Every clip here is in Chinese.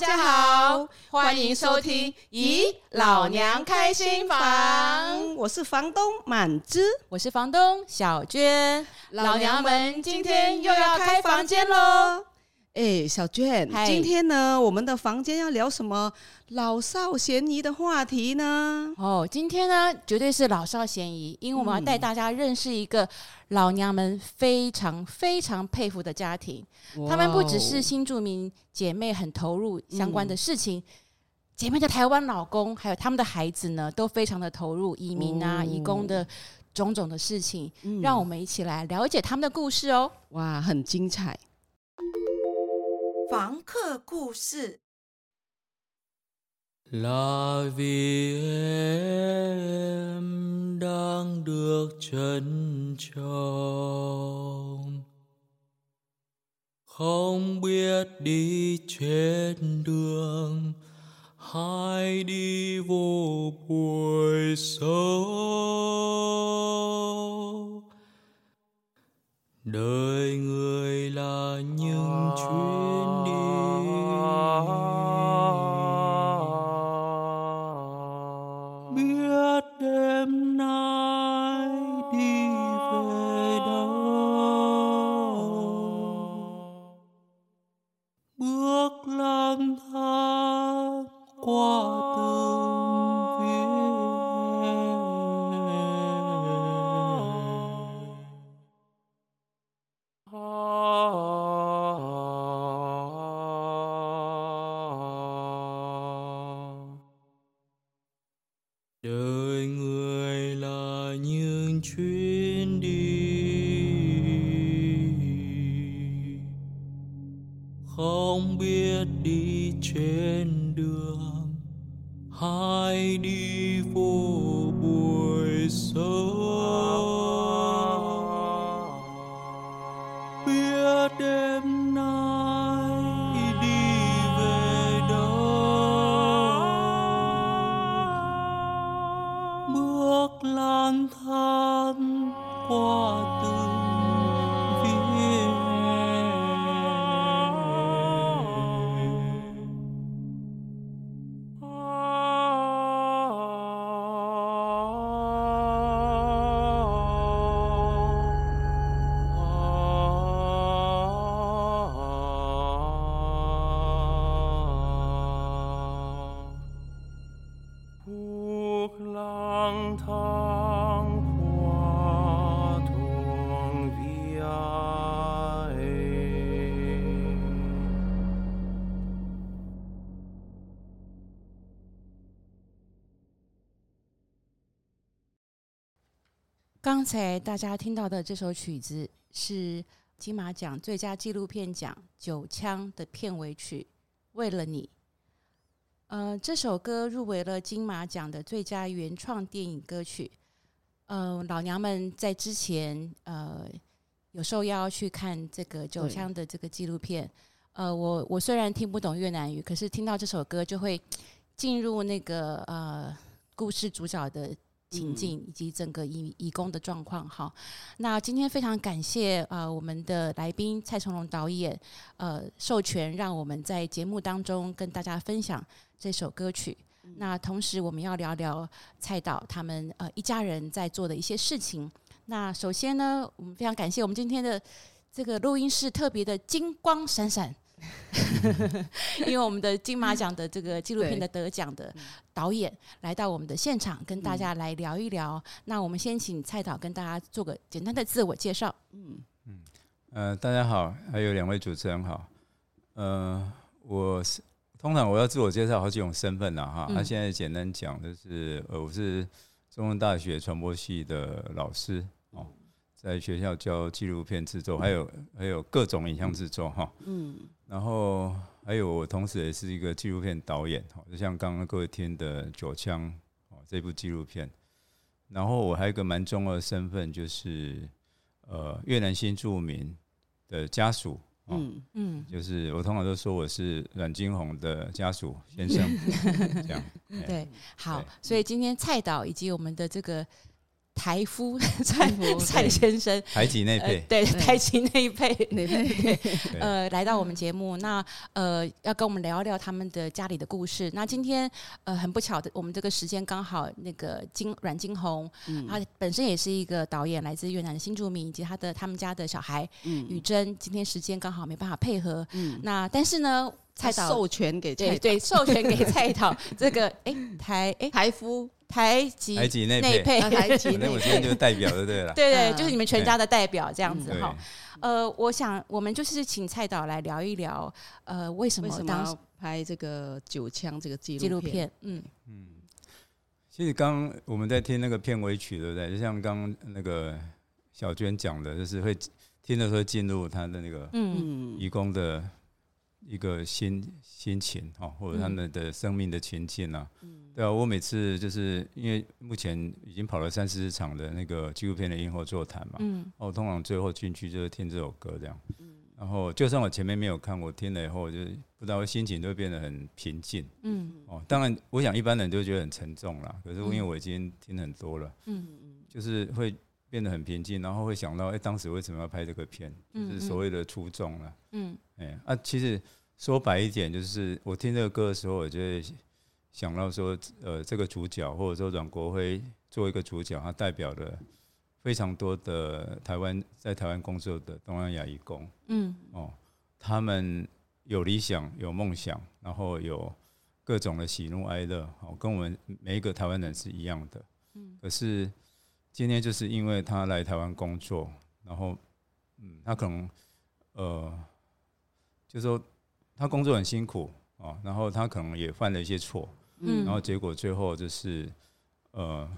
家好，欢迎收听《咦老娘开心房》，我是房东满枝，我是房东小娟，老娘们今天又要开房间喽。哎，小娟，今天呢，我们的房间要聊什么老少咸宜的话题呢？哦，今天呢，绝对是老少咸宜，因为我们要带大家认识一个老娘们非常非常佩服的家庭。他们不只是新住民姐妹很投入相关的事情，嗯、姐妹的台湾老公还有他们的孩子呢，都非常的投入移民啊、移工的种种的事情。嗯、让我们一起来了解他们的故事哦！哇，很精彩。房客故事。La vie em đang được trân trọng, không biết đi trên đường hay đi vô buổi sâu. đời người là những chuyến đi. Biết đêm nay 刚才大家听到的这首曲子是金马奖最佳纪录片奖《九枪》的片尾曲，《为了你》。呃，这首歌入围了金马奖的最佳原创电影歌曲。呃，老娘们在之前呃有受邀去看这个《九枪》的这个纪录片。呃，我我虽然听不懂越南语，可是听到这首歌就会进入那个呃故事主角的。情境以及整个义义工的状况，哈，那今天非常感谢呃我们的来宾蔡成龙导演，呃授权让我们在节目当中跟大家分享这首歌曲。那同时我们要聊聊蔡导他们呃一家人在做的一些事情。那首先呢，我们非常感谢我们今天的这个录音室特别的金光闪闪。因为我们的金马奖的这个纪录片的得奖的导演来到我们的现场，跟大家来聊一聊。那我们先请蔡导跟大家做个简单的自我介绍。嗯嗯，呃，大家好，还有两位主持人好。呃，我是通常我要自我介绍好几种身份了哈。那现在简单讲就是，呃，我是中文大学传播系的老师哦，在学校教纪录片制作，还有还有各种影像制作哈。嗯。然后还有，我同时也是一个纪录片导演，就像刚刚各位听的《九枪》哦，这部纪录片。然后我还有一个蛮重要的身份，就是呃越南新住民的家属，嗯嗯，就是我通常都说我是阮金红的家属先生，这样。对，好，所以今天蔡导以及我们的这个。台夫 蔡蔡先生，台籍内配，对台籍内配内配，呃，来到我们节目，那呃，要跟我们聊一聊他们的家里的故事。那今天呃，很不巧的，我们这个时间刚好那个金阮金红，他本身也是一个导演，来自越南的新住民，以及他的他们家的小孩雨珍，今天时间刚好没办法配合，嗯。那但是呢。蔡导授权给对对，授权给蔡导。这个哎台哎台夫台籍台籍内配。台籍，那我今天就代表就对了，对对，就是你们全家的代表这样子哈。呃，我想我们就是请蔡导来聊一聊，呃，为什么当时拍这个九枪这个纪纪录片？嗯。嗯，其实刚我们在听那个片尾曲，对不对？就像刚那个小娟讲的，就是会听的时候进入他的那个嗯。移工的。一个心心情哈，或者他们的生命的情境啊，嗯、对啊，我每次就是因为目前已经跑了三四十场的那个纪录片的映后座谈嘛，嗯，我通常最后进去就是听这首歌这样，嗯，然后就算我前面没有看，我听了以后，就不知道心情都会变得很平静，嗯，哦，当然，我想一般人都觉得很沉重啦，可是因为我已经听很多了，嗯嗯，就是会。变得很平静，然后会想到，哎、欸，当时为什么要拍这个片？就是所谓的初衷了。嗯，哎、欸，啊，其实说白一点，就是我听这个歌的时候，我就会想到说，呃，这个主角或者说阮国辉作为一个主角，他代表了非常多的台湾在台湾工作的东南亚移工。嗯，哦，他们有理想，有梦想，然后有各种的喜怒哀乐，哦，跟我们每一个台湾人是一样的。嗯，可是。今天就是因为他来台湾工作，然后，嗯，他可能，呃，就说他工作很辛苦啊，然后他可能也犯了一些错，嗯，然后结果最后就是，呃，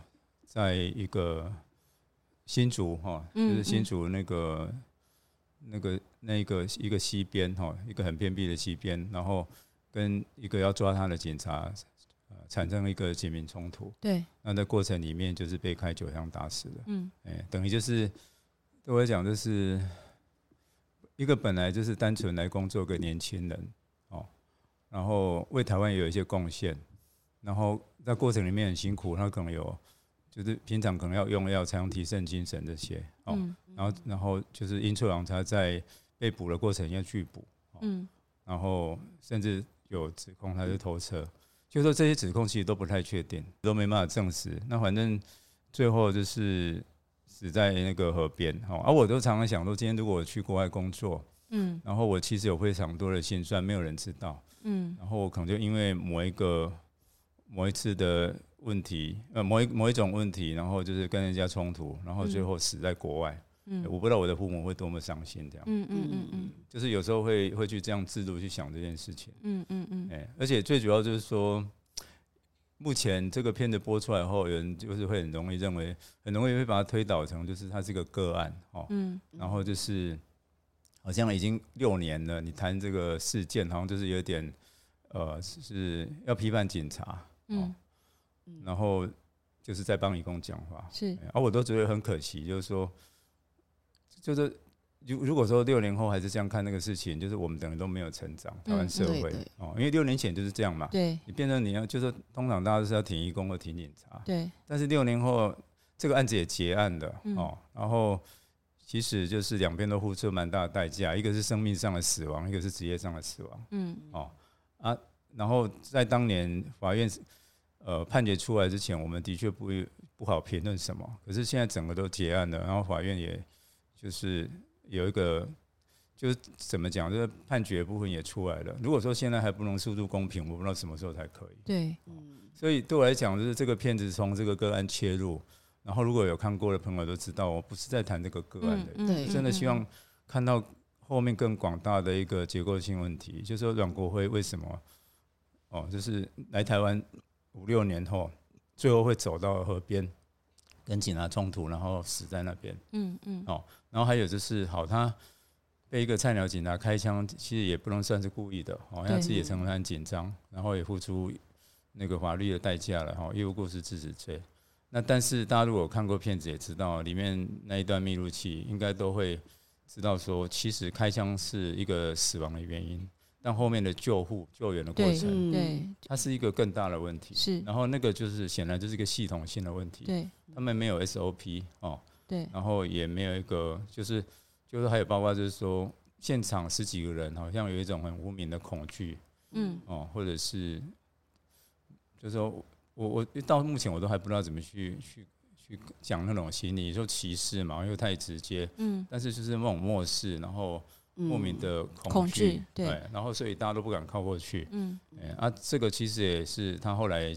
在一个新竹哈，就是新竹那个那个那个一个西边哈，一个很偏僻的西边，然后跟一个要抓他的警察。产生了一个警民冲突，对，那在过程里面就是被开九枪打死了，嗯，哎，等于就是对我来讲，就是一个本来就是单纯来工作的年轻人哦，然后为台湾也有一些贡献，然后在过程里面很辛苦，他可能有就是平常可能要用药才能提升精神这些哦，然后然后就是阴错阳差在被捕的过程要拒捕，嗯，然后甚至有指控他是偷车。就说这些指控其实都不太确定，都没办法证实。那反正最后就是死在那个河边。哈，而我都常常想说，今天如果我去国外工作，嗯，然后我其实有非常多的心酸，没有人知道，嗯，然后我可能就因为某一个某一次的问题，呃，某一某一种问题，然后就是跟人家冲突，然后最后死在国外。嗯，我不知道我的父母会多么伤心，这样。嗯嗯嗯嗯，就是有时候会会去这样制度去想这件事情。嗯嗯嗯。哎，而且最主要就是说，目前这个片子播出来后，有人就是会很容易认为，很容易会把它推导成就是它是个个案哦。嗯。然后就是好像已经六年了，你谈这个事件，好像就是有点呃，是要批判警察。嗯。然后就是在帮移工讲话。是。而我都觉得很可惜，就是说。就是，如如果说六年后还是这样看那个事情，就是我们等于都没有成长，台湾社会哦，因为六年前就是这样嘛。对，你变成你要就是通常大家都是要挺义工或挺警察。对。但是六年后这个案子也结案了哦，然后其实就是两边都付出蛮大的代价，一个是生命上的死亡，一个是职业上的死亡。嗯。哦啊，然后在当年法院呃判决出来之前，我们的确不不好评论什么。可是现在整个都结案了，然后法院也。就是有一个，就是怎么讲，就是判决部分也出来了。如果说现在还不能诉诸公平，我不知道什么时候才可以。对，所以对我来讲，就是这个片子从这个个案切入，然后如果有看过的朋友都知道，我不是在谈这个个案的，对，真的希望看到后面更广大的一个结构性问题，就是说阮国辉为什么，哦，就是来台湾五六年后，最后会走到河边。跟警察冲突，然后死在那边。嗯嗯。哦，然后还有就是，好，他被一个菜鸟警察开枪，其实也不能算是故意的。哦，他自己也承认很紧张，然后也付出那个法律的代价了。哈，业务过失致死罪。那但是大家如果看过片子，也知道里面那一段密录器，应该都会知道说，其实开枪是一个死亡的原因。但后面的救护、救援的过程，对，它是一个更大的问题。是，然后那个就是显然就是一个系统性的问题。对，他们没有 SOP 哦，对，然后也没有一个，就是就是还有包括就是说，现场十几个人好像有一种很无名的恐惧，嗯，哦，或者是，就是说我我到目前我都还不知道怎么去去去讲那种心理，说歧视嘛，又太直接，嗯，但是就是那种漠视，然后莫名的恐惧，对，然后所以大家都不敢靠过去，嗯，啊，这个其实也是他后来。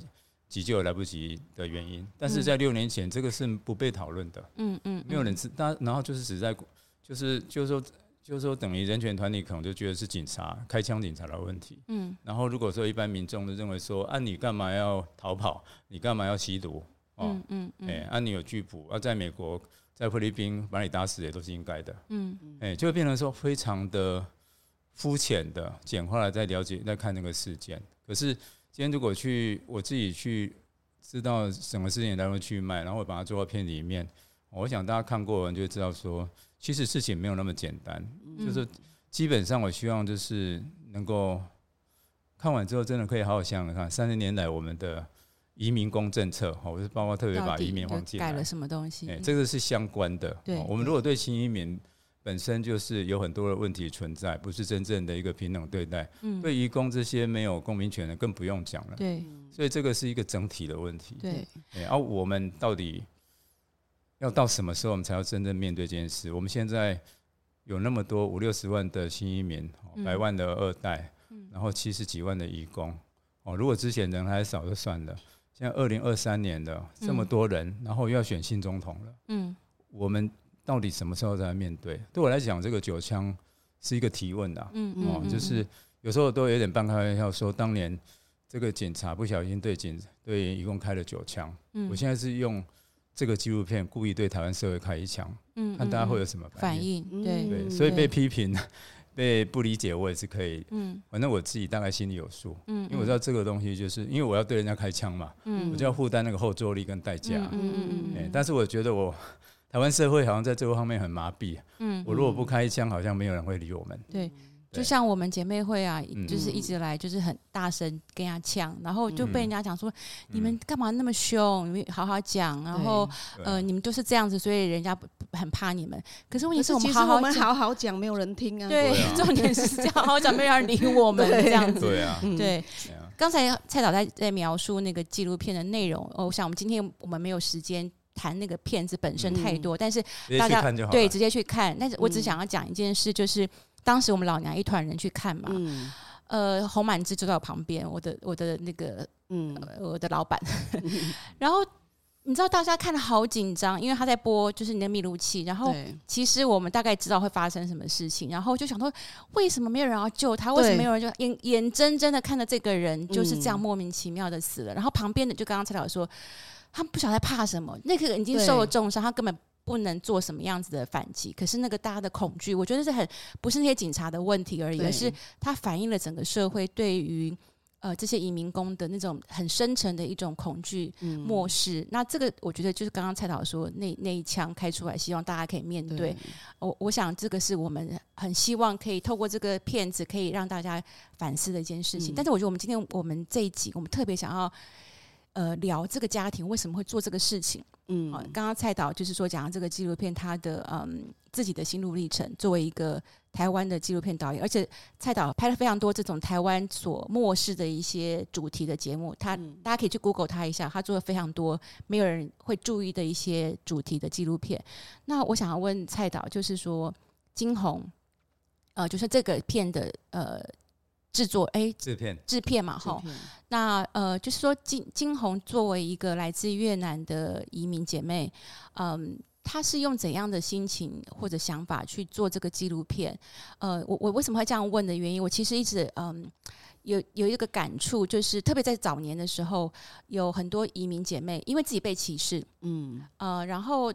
急救来不及的原因，但是在六年前，这个是不被讨论的。嗯嗯，没有人知道，然后就是只在，就是就是说，就是说，等于人权团体可能就觉得是警察开枪警察的问题。嗯，然后如果说一般民众都认为说，啊，你干嘛要逃跑？你干嘛要吸毒？哦，嗯嗯，哎，啊，你有拒捕，啊，在美国，在菲律宾把你打死也都是应该的。嗯嗯，哎，就会变成说非常的肤浅的简化了，在了解在看那个事件，可是。今天如果去我自己去知道什么事情来龙去脉，然后我把它做到片里面，我想大家看过人就知道说，其实事情没有那么简单。就是基本上我希望就是能够看完之后，真的可以好好想想看，三十年来我们的移民工政策，哈我是包括特别把移民放进来，改了什么东西？哎，这个是相关的。对，我们如果对新移民。本身就是有很多的问题存在，不是真正的一个平等对待。嗯，对移工这些没有公民权的更不用讲了。对，所以这个是一个整体的问题。对，然后我们到底要到什么时候，我们才要真正面对这件事？我们现在有那么多五六十万的新移民，百万的二代，然后七十几万的移工。哦，如果之前人还少就算了，现在二零二三年的这么多人，然后又要选新总统了。嗯，我们。到底什么时候才面对？对我来讲，这个九枪是一个提问的。嗯嗯，哦，就是有时候都有点半开玩笑说，当年这个警察不小心对警对一共开了九枪。嗯，我现在是用这个纪录片故意对台湾社会开一枪，嗯，看大家会有什么反应。反应对对，所以被批评、被不理解，我也是可以。嗯，反正我自己大概心里有数。嗯，因为我知道这个东西，就是因为我要对人家开枪嘛。嗯，我就要负担那个后坐力跟代价。嗯嗯嗯。但是我觉得我。台湾社会好像在这个方面很麻痹。嗯，我如果不开枪，好像没有人会理我们。对，就像我们姐妹会啊，就是一直来就是很大声跟人家呛，然后就被人家讲说，你们干嘛那么凶？你们好好讲，然后呃，你们就是这样子，所以人家很怕你们。可是问题是我们好好好好讲，没有人听啊。对，重点是这样，好好讲，没有人理我们这样子。对啊，对。刚才蔡导在在描述那个纪录片的内容，我想我们今天我们没有时间。谈那个片子本身太多，嗯、但是大家对直接去看。但是我只想要讲一件事，就是、嗯、当时我们老娘一团人去看嘛，嗯、呃，洪满志就在我旁边，我的我的那个嗯、呃，我的老板。嗯、然后你知道大家看的好紧张，因为他在播就是你的密录器。然后其实我们大概知道会发生什么事情，然后就想说为什么没有人要救他？为什么没有人就眼眼睁睁的看着这个人就是这样莫名其妙的死了？然后旁边的就刚刚蔡导说。他不晓得怕什么，那个人已经受了重伤，他根本不能做什么样子的反击。可是那个大家的恐惧，我觉得是很不是那些警察的问题而已，而是他反映了整个社会对于呃这些移民工的那种很深沉的一种恐惧、漠视。那这个我觉得就是刚刚蔡导说那那一枪开出来，希望大家可以面对。我我想这个是我们很希望可以透过这个片子可以让大家反思的一件事情。但是我觉得我们今天我们这一集，我们特别想要。呃，聊这个家庭为什么会做这个事情？嗯，刚刚蔡导就是说讲这个纪录片，他的嗯自己的心路历程，作为一个台湾的纪录片导演，而且蔡导拍了非常多这种台湾所漠视的一些主题的节目，他、嗯、大家可以去 Google 他一下，他做了非常多没有人会注意的一些主题的纪录片。那我想要问蔡导，就是说惊鸿，呃，就是这个片的呃。制作哎，制片制片嘛，哈。那呃，就是说，金金红作为一个来自越南的移民姐妹，嗯，她是用怎样的心情或者想法去做这个纪录片？呃，我我为什么会这样问的原因，我其实一直嗯有有一个感触，就是特别在早年的时候，有很多移民姐妹因为自己被歧视，嗯呃，然后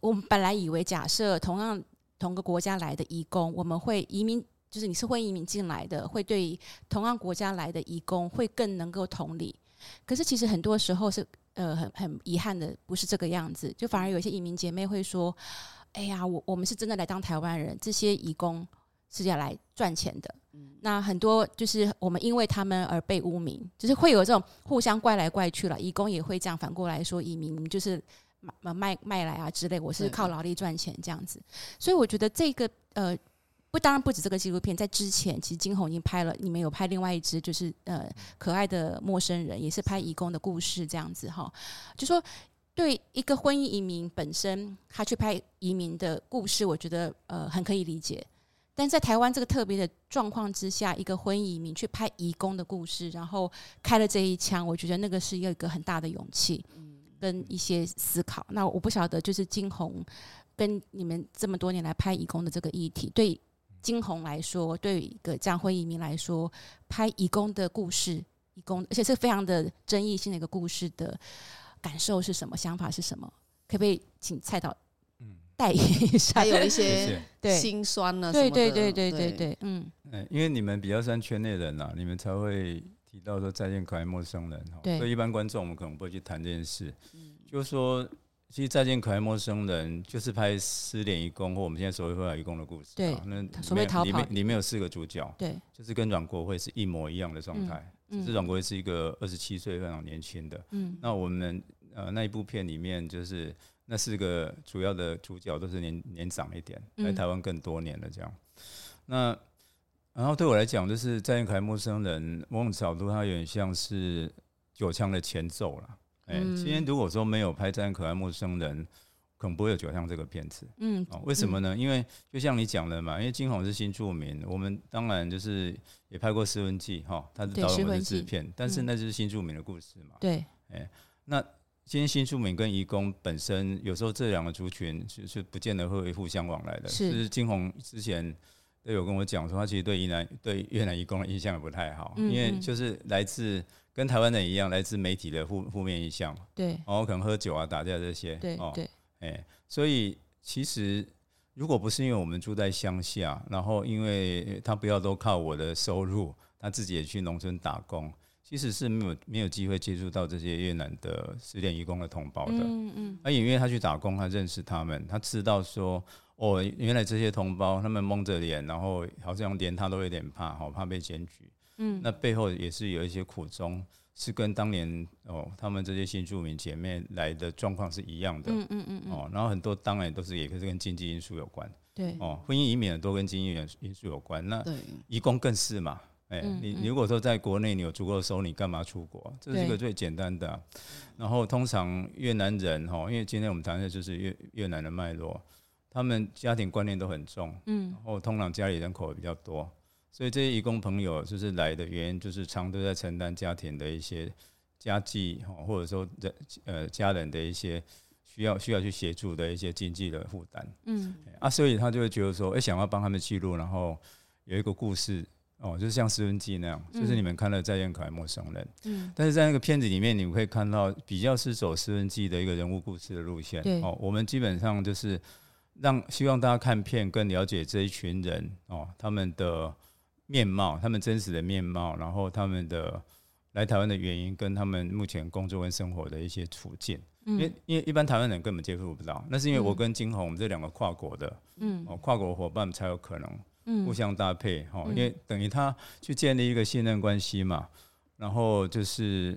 我们本来以为假设同样同个国家来的移工，我们会移民。就是你是会移民进来的，会对同样国家来的移工会更能够同理。可是其实很多时候是呃很很遗憾的，不是这个样子。就反而有一些移民姐妹会说：“哎呀，我我们是真的来当台湾人，这些移工是要来赚钱的。”那很多就是我们因为他们而被污名，就是会有这种互相怪来怪去了。移工也会这样反过来说移民，就是卖卖卖来啊之类，我是靠劳力赚钱这样子。所以我觉得这个呃。不，当然不止这个纪录片，在之前其实金鸿已经拍了，你们有拍另外一支，就是呃可爱的陌生人，也是拍移工的故事这样子哈。就说对一个婚姻移民本身，他去拍移民的故事，我觉得呃很可以理解。但在台湾这个特别的状况之下，一个婚姻移民去拍移工的故事，然后开了这一枪，我觉得那个是有一个很大的勇气跟一些思考。那我不晓得，就是金鸿跟你们这么多年来拍移工的这个议题，对。金鸿来说，对于一个这样婚移民来说，拍移工的故事，移工而且是非常的争议性的一个故事的感受是什么？想法是什么？可不可以请蔡导带一下？还有一些 对心酸呢？对对对对对对，嗯，因为你们比较算圈内人呐，你们才会提到说再见可爱陌生人，对，所以一般观众我们可能不会去谈这件事，嗯，就是说。其实再见可爱陌生人就是拍失联移工或我们现在所谓回来移工的故事。对，那所谓逃跑里面里面有四个主角。对，就是跟阮国辉是一模一样的状态。嗯，只是阮国辉是一个二十七岁非常年轻的。嗯，那我们呃那一部片里面就是那四个主要的主角都是年年长一点，来台湾更多年的这样。那然后对我来讲，就是再见可爱陌生人某种角度它有点像是九枪的前奏了。哎，今天如果说没有拍《再见可爱陌生人》，可能不会有《九巷》这个片子。嗯，为什么呢？因为就像你讲的嘛，因为金鸿是新著名，我们当然就是也拍过《失婚记》哈，他是导演或者制片，但是那就是新著名的故事嘛。对，哎，那今天新住民跟移工本身，有时候这两个族群是是不见得会互相往来的。是，就是金鸿之前都有跟我讲说，他其实对越南对越南移工的印象也不太好，因为就是来自。跟台湾人一样，来自媒体的负负面印象，对，然后可能喝酒啊、打架这些，对对，哎，所以其实如果不是因为我们住在乡下，然后因为他不要都靠我的收入，他自己也去农村打工，其实是没有没有机会接触到这些越南的失联移工的同胞的，嗯嗯，而因为他去打工，他认识他们，他知道说，哦，原来这些同胞他们蒙着脸，然后好像连他都有点怕，好怕被检举。嗯，那背后也是有一些苦衷，是跟当年哦，他们这些新住民姐妹来的状况是一样的。嗯嗯嗯哦，然后很多当然都是也是跟经济因素有关。对。哦，婚姻移民很多跟经济因素有关。那移工更是嘛？哎，你你如果说在国内你有足够的收入，你干嘛出国？这是一个最简单的啊。然后通常越南人哈，因为今天我们谈的就是越越南的脉络，他们家庭观念都很重。嗯。然后通常家里人口也比较多。所以这些义工朋友就是来的原因，就是常都在承担家庭的一些家计，或者说人呃家人的一些需要需要去协助的一些经济的负担。嗯，啊，所以他就会觉得说，哎，想要帮他们记录，然后有一个故事哦，就是像《失婚记》那样，就是你们看了《再见可爱陌生人》。嗯，但是在那个片子里面，你们可以看到比较是走《失婚记》的一个人物故事的路线。对，哦，我们基本上就是让希望大家看片更了解这一群人哦，他们的。面貌，他们真实的面貌，然后他们的来台湾的原因，跟他们目前工作跟生活的一些处境，嗯、因为因为一般台湾人根本接触不到，那是因为我跟金鸿我们这两个跨国的，嗯，哦跨国伙伴才有可能互相搭配，哈、嗯，因为等于他去建立一个信任关系嘛，然后就是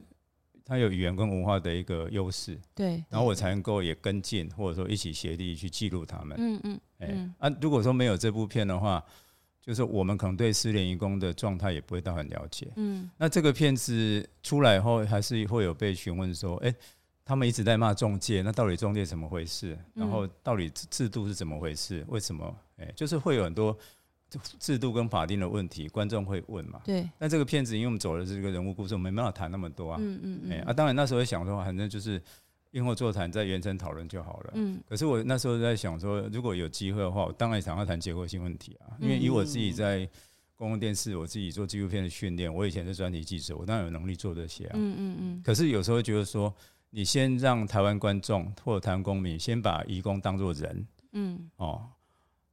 他有语言跟文化的一个优势，对，然后我才能够也跟进，或者说一起协力去记录他们，嗯嗯，哎、欸，啊，如果说没有这部片的话。就是我们可能对失联移工的状态也不会到很了解。嗯，那这个片子出来后，还是会有被询问说，哎，他们一直在骂中介，那到底中介怎么回事？然后到底制度是怎么回事？为什么？哎，就是会有很多制度跟法定的问题，观众会问嘛。对。那这个片子因为我们走的是这个人物故事，我们没办法谈那么多啊。嗯嗯嗯。哎啊，当然那时候想说，反正就是。映后座谈，在原程讨论就好了。嗯，可是我那时候在想说，如果有机会的话，我当然想要谈结构性问题啊。因为以我自己在公共电视，我自己做纪录片的训练，我以前是专题记者，我当然有能力做这些啊。嗯嗯嗯。可是有时候觉得说，你先让台湾观众或者台湾公民先把移工当做人，嗯哦，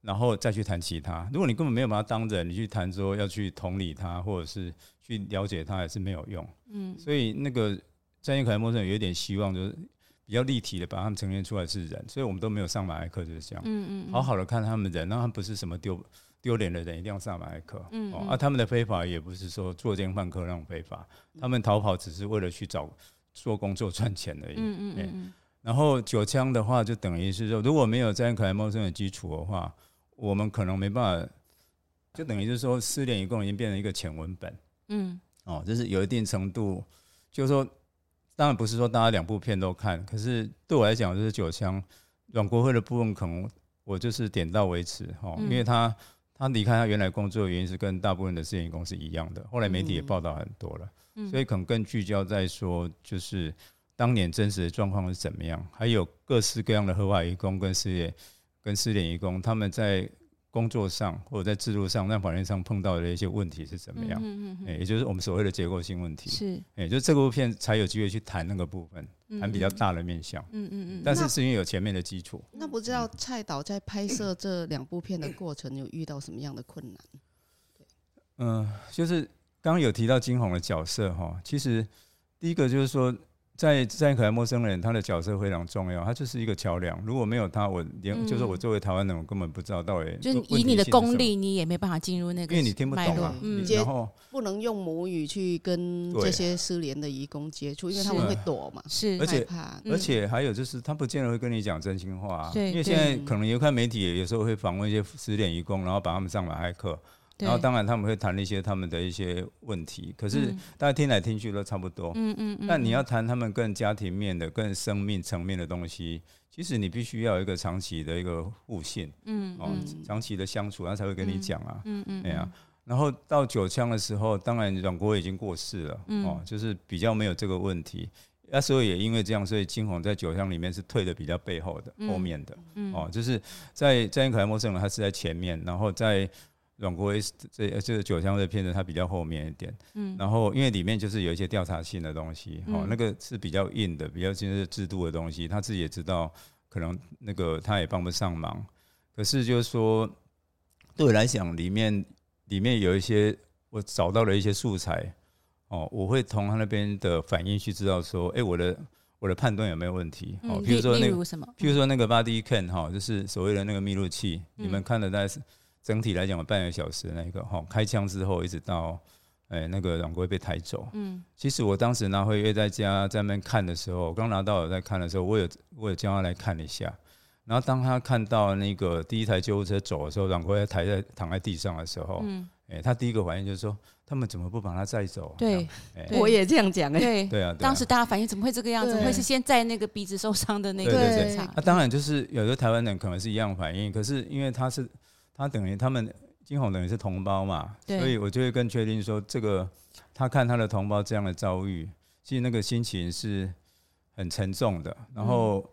然后再去谈其他。如果你根本没有把他当人，你去谈说要去同理他，或者是去了解他，也是没有用。嗯。所以那个专业可爱陌生人有一点希望，就是。比较立体的把他们呈现出来是人，所以我们都没有上马赛克，就是这样。嗯嗯，好好的看他们人，那他们不是什么丢丢脸的人，一定要上马赛克。嗯，嗯，啊，他们的非法也不是说作奸犯科那种非法，他们逃跑只是为了去找做工作赚钱而已。嗯嗯嗯。然后九枪的话，就等于是说，如果没有在可爱陌生的基础的话，我们可能没办法，就等于就是说，失联一共已经变成一个浅文本。嗯，哦，就是有一定程度，就是说，当然不是说大家两部片都看，可是对我来讲，就是九枪阮国辉的部分，可能我就是点到为止哈，因为他他离开他原来工作的原因是跟大部分的失联移工是一样的，后来媒体也报道很多了，所以可能更聚焦在说就是。当年真实的状况是怎么样？还有各式各样的合法移工跟失联跟失联义工，他们在工作上或者在制度上、在法律上碰到的一些问题是怎么样？嗯嗯，也就是我们所谓的结构性问题。是，哎，就这部片才有机会去谈那个部分，谈比较大的面向。嗯嗯嗯。但是是因为有前面的基础。那不知道蔡导在拍摄这两部片的过程有遇到什么样的困难？嗯，就是刚刚有提到金红的角色哈，其实第一个就是说。在在可爱陌生人，他的角色非常重要，他就是一个桥梁。如果没有他，我连、嗯、就是我作为台湾人，我根本不知道到底。就以你的功力，你也没办法进入那个，因为你听不懂然后不能用母语去跟这些失联的移工接触，因为他们会躲嘛。是，而且而且还有就是，他不见得会跟你讲真心话、啊。对，因为现在可能有看媒体，有时候会访问一些失联移工，然后把他们上马赛克。然后当然他们会谈一些他们的一些问题，可是大家听来听去都差不多。嗯嗯嗯。但你要谈他们更家庭面的、更生命层面的东西，其实你必须要有一个长期的一个互信。嗯哦，长期的相处，他才会跟你讲啊。嗯嗯。对啊。然后到九枪的时候，当然阮国辉已经过世了。哦，就是比较没有这个问题。那时候也因为这样，所以金红在九枪里面是退的比较背后的、后面的。嗯。哦，就是在在英可爱陌生人，他是在前面，然后在。阮国威这这个九香的片子，它比较后面一点，嗯，然后因为里面就是有一些调查性的东西，哦，那个是比较硬的，比较就是制度的东西，他自己也知道，可能那个他也帮不上忙，可是就是说，对我来讲，里面里面有一些我找到了一些素材，哦，我会从他那边的反应去知道说，哎，我的我的判断有没有问题？哦，譬如说那个，譬如说那个 body Can 哈，就是所谓的那个密录器，你们看的在。整体来讲，有半个小时那个哈，开枪之后一直到，哎，那个阮国辉被抬走。嗯，其实我当时拿回月在家在那边看的时候，我刚拿到我在看的时候，我有我有叫他来看一下。然后当他看到那个第一台救护车走的时候，阮国辉抬在躺在地上的时候，嗯，哎，他第一个反应就是说，他们怎么不把他载走？对，我也这样讲哎。对对啊，当时大家反应怎么会这个样子？会是先载那个鼻子受伤的那个？对对对。那当然就是有的台湾人可能是一样反应，可是因为他是他等于他们。金红等于是同胞嘛，所以我就会更确定说，这个他看他的同胞这样的遭遇，其实那个心情是很沉重的。然后，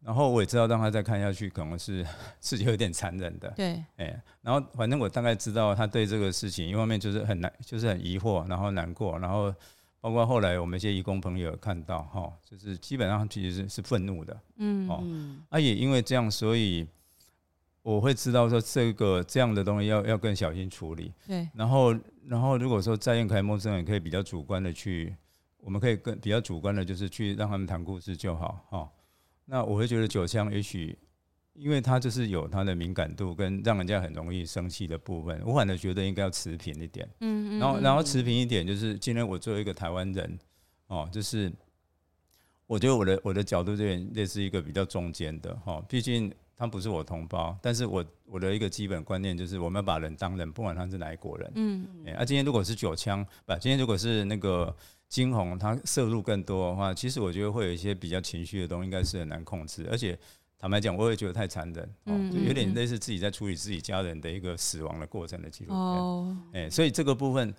然后我也知道，让他再看下去，可能是 是有点残忍的。对，哎，然后反正我大概知道他对这个事情，一方面就是很难，就是很疑惑，然后难过，然后包括后来我们一些义工朋友看到，哈，就是基本上其实是是愤怒的。嗯，哦，啊，也因为这样，所以。我会知道说这个这样的东西要要更小心处理。对。然后然后如果说在可爱陌生人可以比较主观的去，我们可以更比较主观的，就是去让他们谈故事就好哈。那我会觉得九香也许，因为他就是有他的敏感度跟让人家很容易生气的部分，我反而觉得应该要持平一点。嗯嗯。然后然后持平一点，就是今天我作为一个台湾人，哦，就是我觉得我的我的角度这边类似一个比较中间的哈，毕竟。他不是我同胞，但是我我的一个基本观念就是，我们要把人当人，不管他是哪一国人。嗯，哎，啊，今天如果是九枪，不，今天如果是那个金红，他摄入更多的话，其实我觉得会有一些比较情绪的东西，应该是很难控制。而且坦白讲，我也觉得太残忍，哦，就有点类似自己在处理自己家人的一个死亡的过程的记录片。哦，哎，所以这个部分。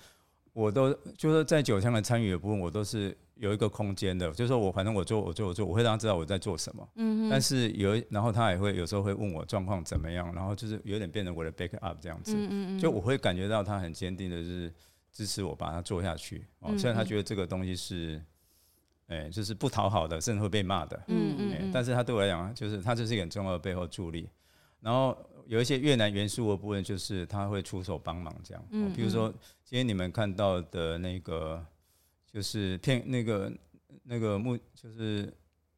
我都就是在酒香的参与的部分，我都是有一个空间的，就是说我反正我做我做我做，我会让他知道我在做什么。嗯，但是有，然后他也会有时候会问我状况怎么样，然后就是有点变成我的 back up 这样子。嗯嗯，就我会感觉到他很坚定的就是支持我把它做下去。哦，虽然他觉得这个东西是，哎，就是不讨好的，甚至会被骂的。嗯嗯，但是他对我来讲，就是他就是一个很重要的背后助力。然后有一些越南元素的部分，就是他会出手帮忙这样。嗯，比如说今天你们看到的那个，就是片那个那个木，就是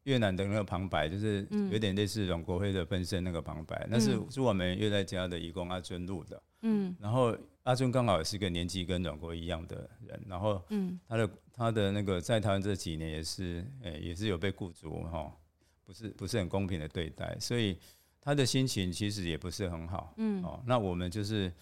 越南的那个旁白，就是有点类似阮国辉的分身那个旁白，那是是我们越在家的义工阿尊录的。嗯，然后阿尊刚好也是个年纪跟阮国辉一样的人，然后嗯，他的他的那个在台湾这几年也是，诶，也是有被雇主哈。不是不是很公平的对待，所以他的心情其实也不是很好。嗯，哦，那我们就是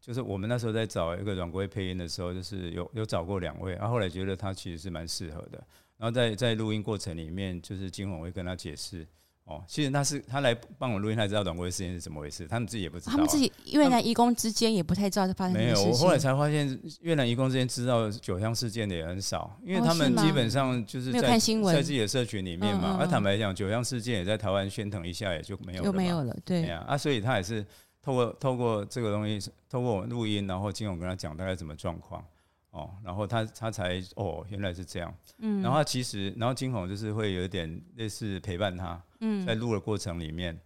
就是我们那时候在找一个软国辉配音的时候，就是有有找过两位，然后后来觉得他其实是蛮适合的，然后在在录音过程里面，就是金鸿会跟他解释。哦，其实他是他来帮我录音，他知道软国辉事件是怎么回事，他们自己也不知道、啊。他们自己越南移工之间也不太知道发生什么事情。没有，我后来才发现，越南移工之间知道九乡事件的也很少，因为他们基本上就是在、哦、是在自己的社群里面嘛。而、嗯嗯嗯啊、坦白讲，九乡事件也在台湾喧腾一下，也就没有了，就没有了。对呀，啊，所以他也是透过透过这个东西，透过录音，然后金鸿跟他讲大概什么状况。哦，然后他他才哦，原来是这样。嗯，然后他其实，然后金鸿就是会有一点类似陪伴他。嗯，在录的过程里面，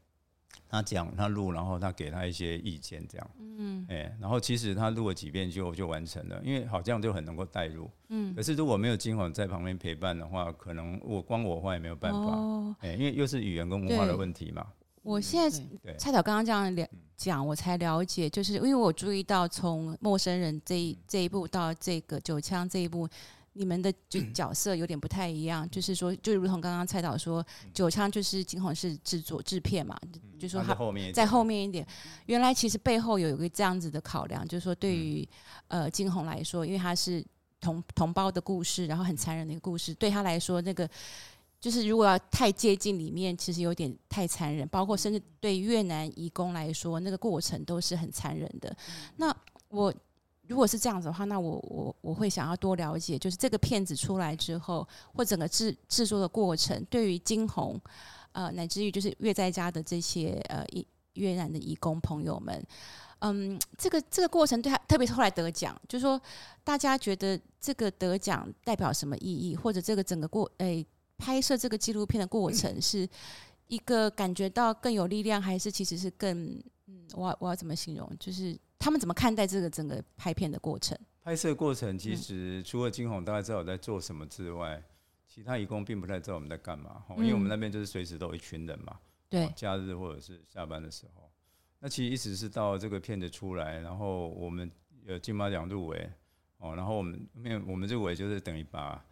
他讲他录，然后他给他一些意见，这样。嗯，哎，然后其实他录了几遍就就完成了，因为好像就很能够带入。嗯，可是如果没有金鸿在旁边陪伴的话，可能我光我话也没有办法。哦，哎，因为又是语言跟文化的问题嘛。我现在蔡导刚刚这样了讲，我才了解，就是因为我注意到从陌生人这一这一步到这个九枪这一步，你们的就 角色有点不太一样，就是说，就如同刚刚蔡导说，九枪就是金鸿是制作制片嘛，就说他在后面一点，原来其实背后有一个这样子的考量，就是说对于呃金鸿来说，因为他是同同胞的故事，然后很残忍的一个故事，对他来说那个。就是如果要太接近里面，其实有点太残忍。包括甚至对越南移工来说，那个过程都是很残忍的。那我如果是这样子的话，那我我我会想要多了解，就是这个片子出来之后，或整个制制作的过程，对于金鸿，呃，乃至于就是越在家的这些呃越南的移工朋友们，嗯，这个这个过程对他，特别是后来得奖，就是说大家觉得这个得奖代表什么意义，或者这个整个过诶。欸拍摄这个纪录片的过程是一个感觉到更有力量，还是其实是更嗯，我要我要怎么形容？就是他们怎么看待这个整个拍片的过程？拍摄过程其实除了金鸿大概知道我在做什么之外，其他义工并不太知道我们在干嘛。因为我们那边就是随时都有一群人嘛，对，假日或者是下班的时候。那其实一直是到这个片子出来，然后我们有金马奖入围哦，然后我们没有，我们入围就是等于把。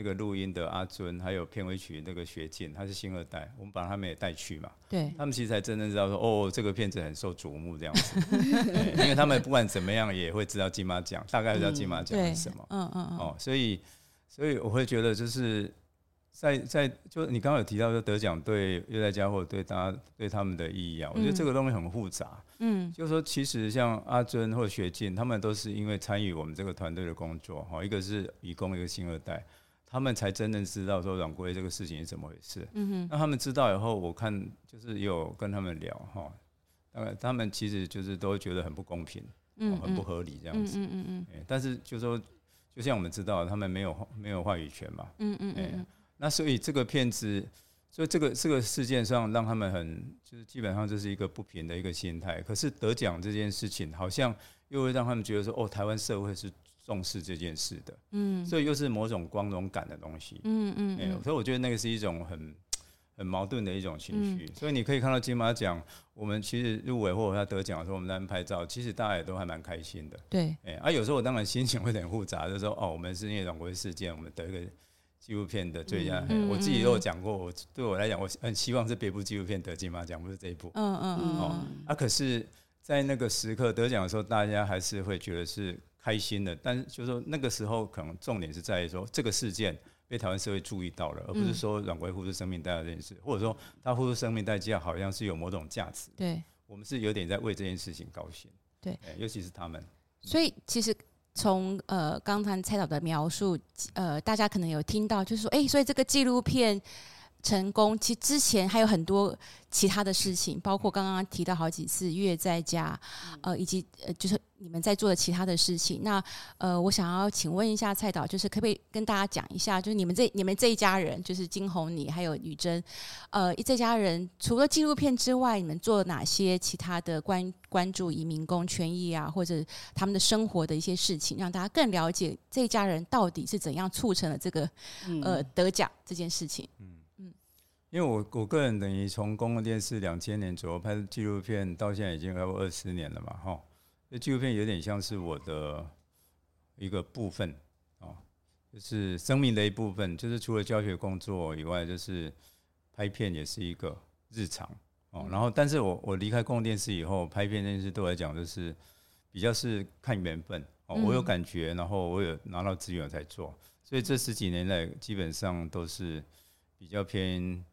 那个录音的阿尊，还有片尾曲那个学进，他是星二代，我们把他们也带去嘛。对，他们其实才真正知道说，哦，这个片子很受瞩目这样子。因为他们不管怎么样，也会知道金马奖，大概知道金马奖是什么。嗯嗯嗯。哦，所以，所以我会觉得，就是在在，就你刚刚有提到说得奖对乐在家或者对大家对他们的意义啊，我觉得这个东西很复杂。嗯，就是说，其实像阿尊或者学进，他们都是因为参与我们这个团队的工作，哈，一个是义工，一个星二代。他们才真正知道说软国辉这个事情是怎么回事。嗯哼。那他们知道以后，我看就是有跟他们聊哈，大概他们其实就是都觉得很不公平，嗯，很不合理这样子。嗯嗯嗯。但是就说，就像我们知道，他们没有没有话语权嘛。嗯嗯嗯。那所以这个骗子，所以这个这个事件上让他们很就是基本上就是一个不平的一个心态。可是得奖这件事情，好像又会让他们觉得说，哦，台湾社会是。重视这件事的，嗯，所以又是某种光荣感的东西，嗯嗯，嗯，所以我觉得那个是一种很 很矛盾的一种情绪，嗯，所以你可以看到金马奖，我们其实入围或者他得奖的时候，我们在拍照，其实大家也都还蛮开心的，对，哎，啊，有时候我当然心情会有点复杂，就是说，哦，我们是因为阮国际事件，我们得一个纪录片的最佳，嗯嗯嗯，我自己都有讲过，我对我来讲，我很希望是别部纪录片得金马奖，不是这一部，嗯嗯嗯，哦，啊，可是，在那个时刻得奖的时候，大家还是会觉得是。开心的，但是就是说那个时候可能重点是在于说这个事件被台湾社会注意到了，而不是说阮国辉付出生命代价这件事，或者说他付出生命代价好像是有某种价值。对，我们是有点在为这件事情高兴。对，尤其是他们。所以其实从呃刚才蔡导的描述，呃大家可能有听到，就是说，哎，所以这个纪录片。成功，其实之前还有很多其他的事情，包括刚刚提到好几次月在家，呃，以及呃，就是你们在做的其他的事情。那呃，我想要请问一下蔡导，就是可不可以跟大家讲一下，就是你们这你们这一家人，就是金红你还有宇珍，呃，这家人除了纪录片之外，你们做了哪些其他的关关注移民工权益啊，或者他们的生活的一些事情，让大家更了解这一家人到底是怎样促成了这个呃得奖这件事情。因为我我个人等于从公共电视两千年左右拍纪录片到现在已经超过二十年了嘛，哈，这纪录片有点像是我的一个部分啊，就是生命的一部分，就是除了教学工作以外，就是拍片也是一个日常哦。然后，但是我我离开公共电视以后，拍片这件事对我来讲就是比较是看缘分哦。我有感觉，然后我有拿到资源才做，所以这十几年来基本上都是比较偏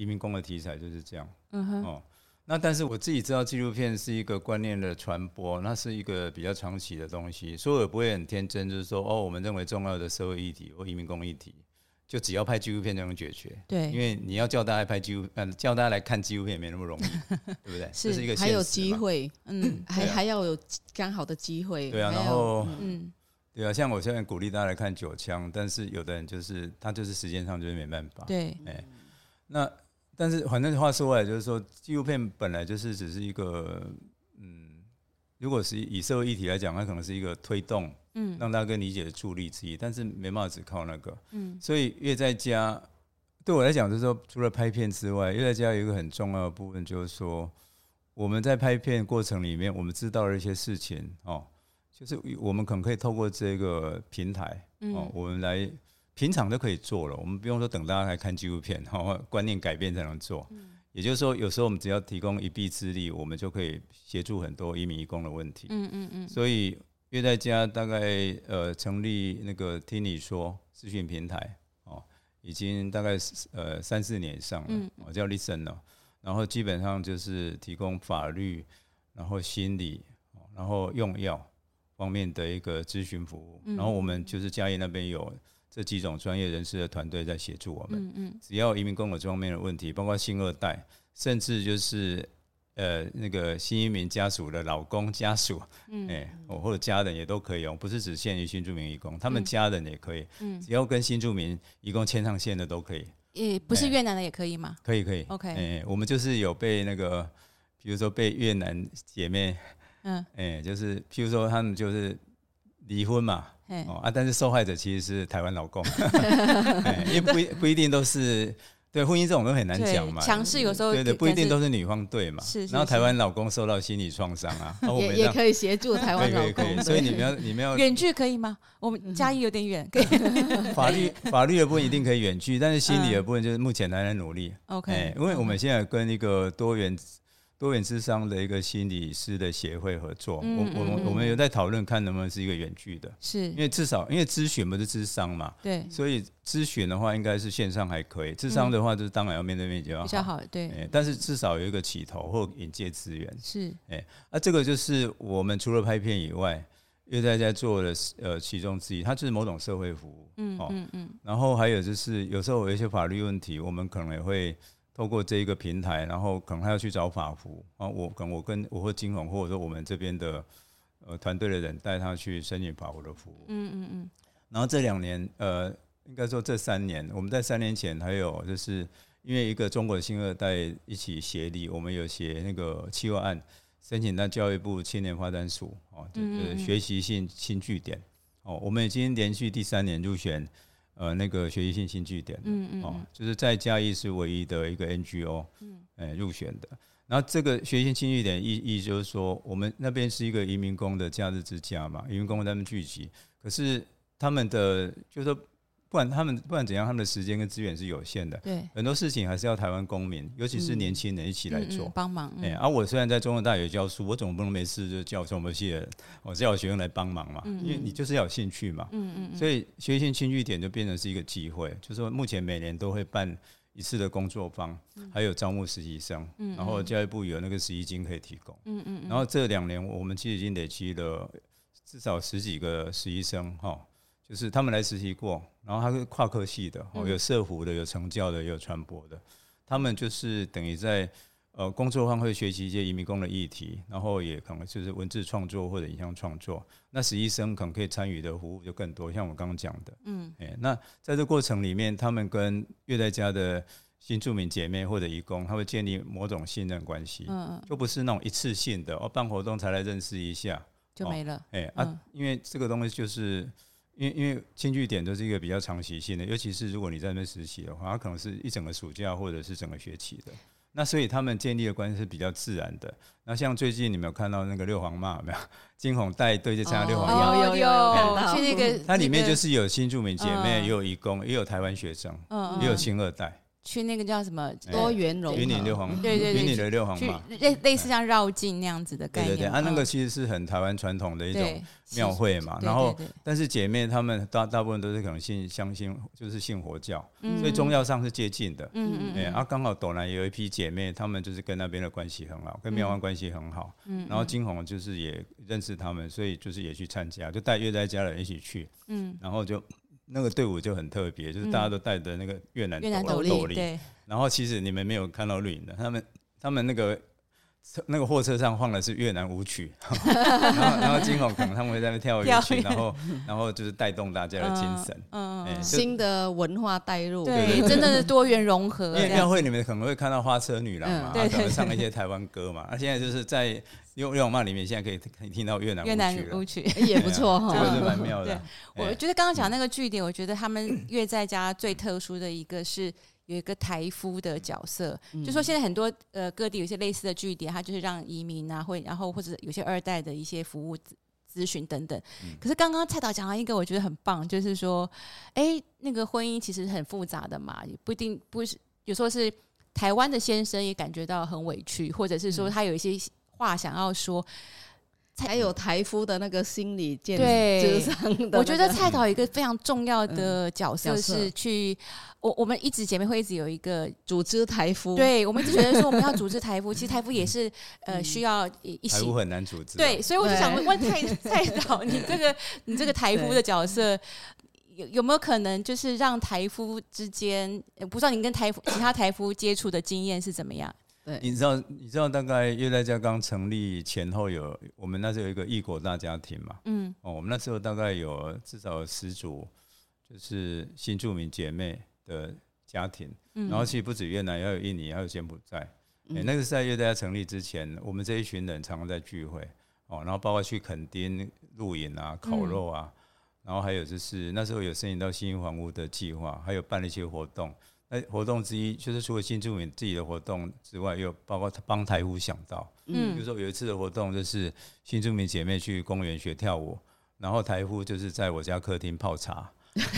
移民工的题材，就是这样。嗯哼。哦，那但是我自己知道纪录片是一个观念的传播，那是一个比较长期的东西，所以我也不会很天真，就是说哦，我们认为重要的社会议题或移民工议题。就只要拍纪录片就能解决，对，因为你要叫大家拍纪录，嗯，叫大家来看纪录片也没那么容易，对不对？是，是一个还有机会，嗯，还还要有刚好的机会，对啊，然后，嗯，对啊，像我现在鼓励大家来看九枪，但是有的人就是他就是时间上就是没办法，对，哎，那但是反正话说回来，就是说纪录片本来就是只是一个，嗯，如果是以社会议题来讲，它可能是一个推动。嗯，让大家更理解的助力之一，但是没办法只靠那个。嗯，所以越在家对我来讲，就是说，除了拍片之外，越在家有一个很重要的部分，就是说，我们在拍片过程里面，我们知道了一些事情哦，就是我们可能可以透过这个平台哦，我们来平常都可以做了，我们不用说等大家来看纪录片，哦，观念改变才能做。也就是说，有时候我们只要提供一臂之力，我们就可以协助很多移民移工的问题。嗯嗯嗯，所以。乐在家大概呃成立那个听你说资讯平台哦，已经大概呃三四年以上了，我、嗯、叫 Listen 了，然后基本上就是提供法律，然后心理，然后用药方面的一个咨询服务，然后我们就是嘉义那边有这几种专业人士的团队在协助我们，嗯嗯，只要移民工有这方面的问题，包括新二代，甚至就是。呃，那个新移民家属的老公家属，嗯，哎，或者家人也都可以用，不是只限于新住民移工，他们家人也可以，嗯，只要跟新住民移工牵上线的都可以。也不是越南的也可以吗？可以，可以。OK，哎，我们就是有被那个，比如说被越南姐妹，嗯，哎，就是譬如说他们就是离婚嘛，哦啊，但是受害者其实是台湾老公，因为不不一定都是。对婚姻这种都很难讲嘛，强势有时候对对，不一定都是女方对嘛。是，然后台湾老公受到心理创伤啊，也也可以协助台湾 老公。所以你们要你们要远距可以吗？我们嘉义有点远，可以。法律法律的部分一定可以远距，但是心理的部分就是目前还在努力。OK，因为我们现在跟一个多元。多元智商的一个心理师的协会合作，嗯、我我们我们有在讨论看能不能是一个远距的，是。因为至少因为咨询不是智商嘛，对，所以咨询的话应该是线上还可以，智商的话就是当然要面对面比较好，比较好，对、欸，但是至少有一个起头或引介资源，是，哎、欸，那、啊、这个就是我们除了拍片以外，又在在做的呃其中之一，它就是某种社会服务，嗯嗯嗯，然后还有就是有时候有一些法律问题，我们可能也会。透过这一个平台，然后可能他要去找法服啊，我可能我跟我和金融，或者说我们这边的呃团队的人带他去申请法服的服务。嗯嗯嗯。然后这两年，呃，应该说这三年，我们在三年前还有就是因为一个中国的新二代一起协力，我们有写那个企划案，申请到教育部青年发展署哦，就是学习性新据点哦，我们已经连续第三年入选。呃，那个学习性新据点，嗯嗯，哦，就是在嘉义是唯一的一个 NGO，嗯，哎，入选的。然后这个学习性新据点意意就是说，我们那边是一个移民工的假日之家嘛，移民工他们聚集，可是他们的就是说。不管他们不管怎样，他们的时间跟资源是有限的。对，很多事情还是要台湾公民，尤其是年轻人一起来做帮忙。哎，而我虽然在中央大学教书，我总不能没事就叫什么系的，我叫我学生来帮忙嘛。因为你就是要有兴趣嘛。嗯嗯。所以学习性新据点就变成是一个机会，就是说目前每年都会办一次的工作坊，还有招募实习生。嗯然后教育部有那个实习金可以提供。嗯嗯。然后这两年我们其实已经累积了至少十几个实习生哈。就是他们来实习过，然后他是跨科系的，有社服的，有成教的，也有传播的。他们就是等于在呃工作上会学习一些移民工的议题，然后也可能就是文字创作或者影像创作。那实习生可能可以参与的服务就更多，像我刚刚讲的，嗯，哎，那在这过程里面，他们跟乐在家的新住民姐妹或者移工，他会建立某种信任关系，嗯，就不是那种一次性的，哦，办活动才来认识一下就没了，哎啊，因为这个东西就是。因为因为进据点都是一个比较长期性的，尤其是如果你在那边实习的话，它可能是一整个暑假或者是整个学期的。那所以他们建立的关系是比较自然的。那像最近你们有看到那个六皇妈有没有？金红带队去参加六皇妈，有有有，去那个它里面就是有新住民姐妹，也有义工，也有台湾学生，也有新二代。去那个叫什么多元融合，云林六黄，对对对，云林的六黄嘛，类类似像绕境那样子的概念。对对对，啊，那个其实是很台湾传统的一种庙会嘛。然后，但是姐妹她们大大部分都是可能信相信，就是信佛教，所以宗教上是接近的。嗯嗯。对啊，刚好斗南也有一批姐妹，她们就是跟那边的关系很好，跟庙方关系很好。嗯。然后金红就是也认识他们，所以就是也去参加，就带约在家人一起去。嗯。然后就。那个队伍就很特别，就是大家都带着那个越南斗笠，然后其实你们没有看到绿影的，他们他们那个那个货车上放的是越南舞曲，然后然后金红可能他们会在那跳舞曲，然后然后就是带动大家的精神，嗯，新的文化带入，对，真的是多元融合。因为庙会你们可能会看到花车女郎嘛，可能唱一些台湾歌嘛，那现在就是在。用用嘛里面现在可以可以听到越南越南舞曲 也不错哈，这个是蛮妙的。我觉得刚刚讲那个据点，我觉得他们越在家最特殊的一个是有一个台夫的角色，就说现在很多呃各地有些类似的据点，他就是让移民啊会然后或者有些二代的一些服务咨询等等。可是刚刚蔡导讲到一个我觉得很棒，就是说，哎，那个婚姻其实很复杂的嘛，也不一定不是有时候是台湾的先生也感觉到很委屈，或者是说他有一些。话想要说，还有台夫的那个心理建设上的、那个，我觉得蔡导有一个非常重要的角色是去，我我们一直姐妹会一直有一个组织台夫，对，我们一直觉得说我们要组织台夫，其实台夫也是呃需要一一台夫很难组织，对，所以我就想问问蔡蔡导，你这个 你这个台夫的角色有有没有可能就是让台夫之间，不知道你跟台夫其他台夫接触的经验是怎么样？对。你知道，你知道大概越在家刚成立前后有，我们那时候有一个异国大家庭嘛，嗯，哦，我们那时候大概有至少十组，就是新住民姐妹的家庭，嗯，然后其实不止越南，要有印尼，还有柬埔寨，嗯。欸、那个是在越在家成立之前，我们这一群人常常在聚会，哦，然后包括去垦丁露营啊、烤肉啊，嗯、然后还有就是那时候有申请到信义房屋的计划，还有办了一些活动。那活动之一就是除了新住民自己的活动之外，又包括帮台夫想到，嗯，比如说有一次的活动就是新住民姐妹去公园学跳舞，然后台夫就是在我家客厅泡茶，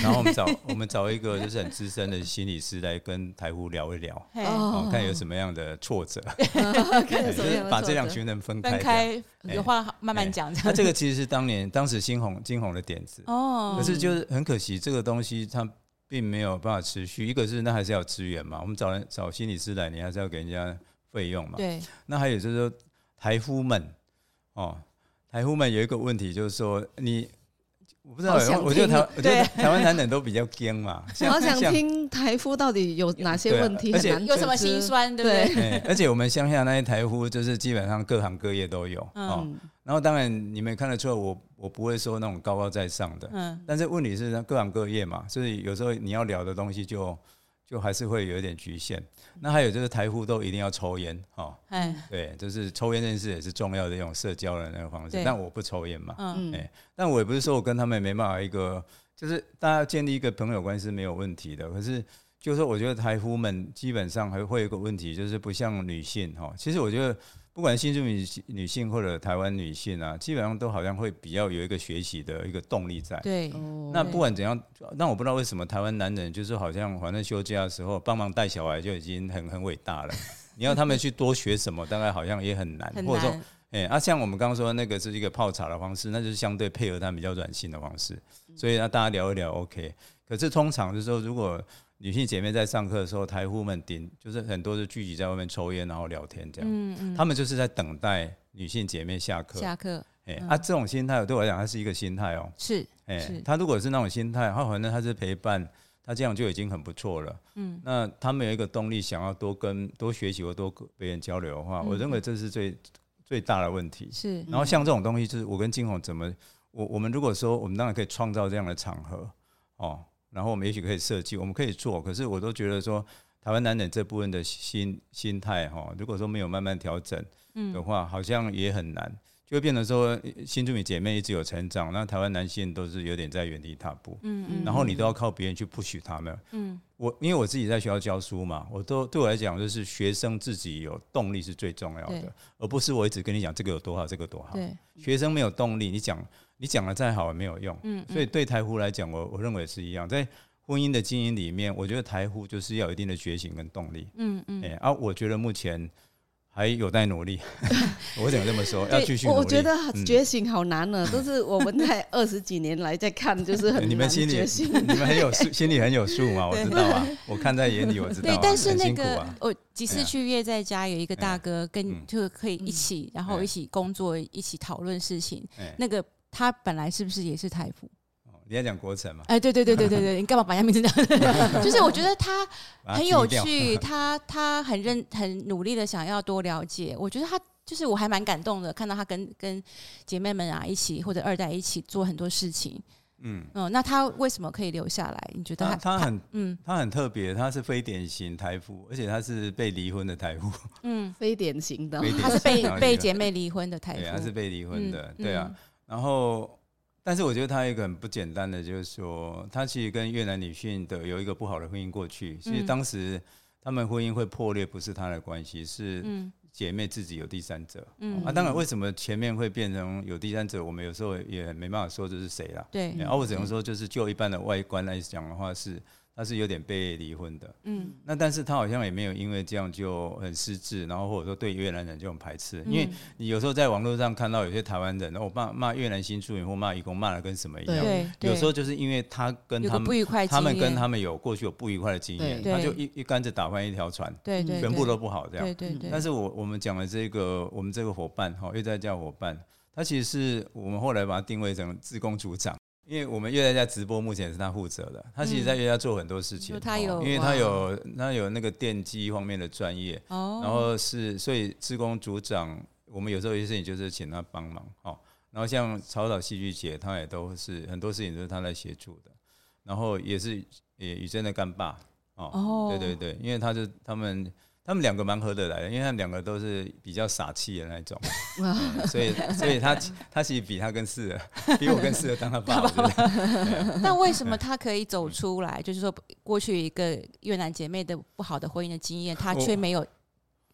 然后我们找我们找一个就是很资深的心理师来跟台夫聊一聊，哦，看有什么样的挫折，就是把这两群人分开，分开有话慢慢讲。那这个其实是当年当时金红金红的点子哦，可是就是很可惜这个东西它。并没有办法持续，一个是那还是要资源嘛，我们找人找心理师来，你还是要给人家费用嘛。对。那还有就是说台夫们，哦，台夫们有一个问题就是说你。我不知道，我觉得台，我觉得台湾男人都比较尖嘛。好想听台夫到底有哪些问题，而且有什么心酸，对不对？对。而且我们乡下那些台夫，就是基本上各行各业都有哦。然后当然你们看得出来，我我不会说那种高高在上的，嗯。但是问题是，各行各业嘛，所以有时候你要聊的东西就。就还是会有一点局限。那还有就是台夫都一定要抽烟，哈，对，就是抽烟这件事也是重要的一种社交的那个方式。但我不抽烟嘛，嗯，但我也不是说我跟他们没办法一个，就是大家建立一个朋友关系是没有问题的。可是就是说，我觉得台夫们基本上还会有一个问题，就是不像女性，哈，其实我觉得。不管新住民女性或者台湾女性啊，基本上都好像会比较有一个学习的一个动力在。对。那不管怎样，那我不知道为什么台湾男人就是好像反正休假的时候帮忙带小孩就已经很很伟大了。你要他们去多学什么，大概好像也很难。或者说，哎，啊，像我们刚刚说的那个是一个泡茶的方式，那就是相对配合他们比较软性的方式。所以让大家聊一聊，OK。可是通常就是说，如果女性姐妹在上课的时候，台夫们顶就是很多是聚集在外面抽烟，然后聊天这样。嗯嗯。他们就是在等待女性姐妹下课。下课。哎，啊，这种心态对我来讲，它是一个心态哦。是。哎，他如果是那种心态，他反正他是陪伴，他这样就已经很不错了。嗯。那他们有一个动力，想要多跟多学习或多跟别人交流的话，我认为这是最最大的问题。是。然后像这种东西，就是我跟金红怎么，我我们如果说，我们当然可以创造这样的场合，哦。然后我们也许可以设计，我们可以做，可是我都觉得说，台湾男人这部分的心心态哈，如果说没有慢慢调整的话，好像也很难，就会变成说，新住民姐妹一直有成长，那台湾男性都是有点在原地踏步，嗯嗯，然后你都要靠别人去 push 他们，嗯，我因为我自己在学校教书嘛，我都对我来讲就是学生自己有动力是最重要的，而不是我一直跟你讲这个有多好，这个多好，对，学生没有动力，你讲。你讲的再好也没有用，嗯，所以对台湖来讲，我我认为是一样。在婚姻的经营里面，我觉得台湖就是要有一定的觉醒跟动力。嗯嗯。哎、欸、啊，我觉得目前。还有待努力，我怎么这么说？要继续努力。我觉得觉醒好难呢，都是我们在 二十几年来在看，就是很你们心里，你们很有 数，心里很有数嘛？我知道啊，我看在眼里，我知道。对，但是那个我几次去月在家，有一个大哥跟就可以一起，然后一起工作，一起讨论事情。那个他本来是不是也是台夫？你在讲国城嘛？哎，对对对对对对，你干嘛把人家名字讲？就是我觉得他 很有趣，他他很认很努力的想要多了解。我觉得他就是我还蛮感动的，看到他跟跟姐妹们啊一起或者二代一起做很多事情。嗯嗯，那他为什么可以留下来？你觉得他他很嗯，他很特别，他是非典型台夫，而且他是被离婚的台夫。嗯，非典型的，他是被被姐妹离婚的台夫，他是被离婚的，对啊，然后。但是我觉得他一个很不简单的，就是说他其实跟越南女性的有一个不好的婚姻过去。其实当时他们婚姻会破裂，不是他的关系，是姐妹自己有第三者。嗯，啊，当然为什么前面会变成有第三者，我们有时候也没办法说这是谁啦。对，然后我只能说，就是就一般的外观来讲的话是。他是有点被离婚的，嗯，那但是他好像也没有因为这样就很失智，然后或者说对越南人就很排斥，因为你有时候在网络上看到有些台湾人，我骂骂越南新住民或骂义工骂的跟什么一样，有时候就是因为他跟他们不愉快，他们跟他们有过去有不愉快的经验，他就一一竿子打翻一条船，对对，全部都不好这样，对对对。但是我我们讲的这个我们这个伙伴哈，又在叫伙伴，他其实是我们后来把他定位成自工组长。因为我们越在家直播，目前是他负责的。他其实在越在家做很多事情，他有，因为他有他有那个电机方面的专业，然后是所以志工组长，我们有时候有些事情就是请他帮忙，哦，然后像草岛戏剧节，他也都是很多事情都是他来协助的，然后也是也雨珍的干爸，哦，对对对，因为他是他们。他们两个蛮合得来的，因为他们两个都是比较傻气的那种，所以所以他他其实比他更适合，比我更适合当他爸爸。那为什么他可以走出来？就是说，过去一个越南姐妹的不好的婚姻的经验，他却没有。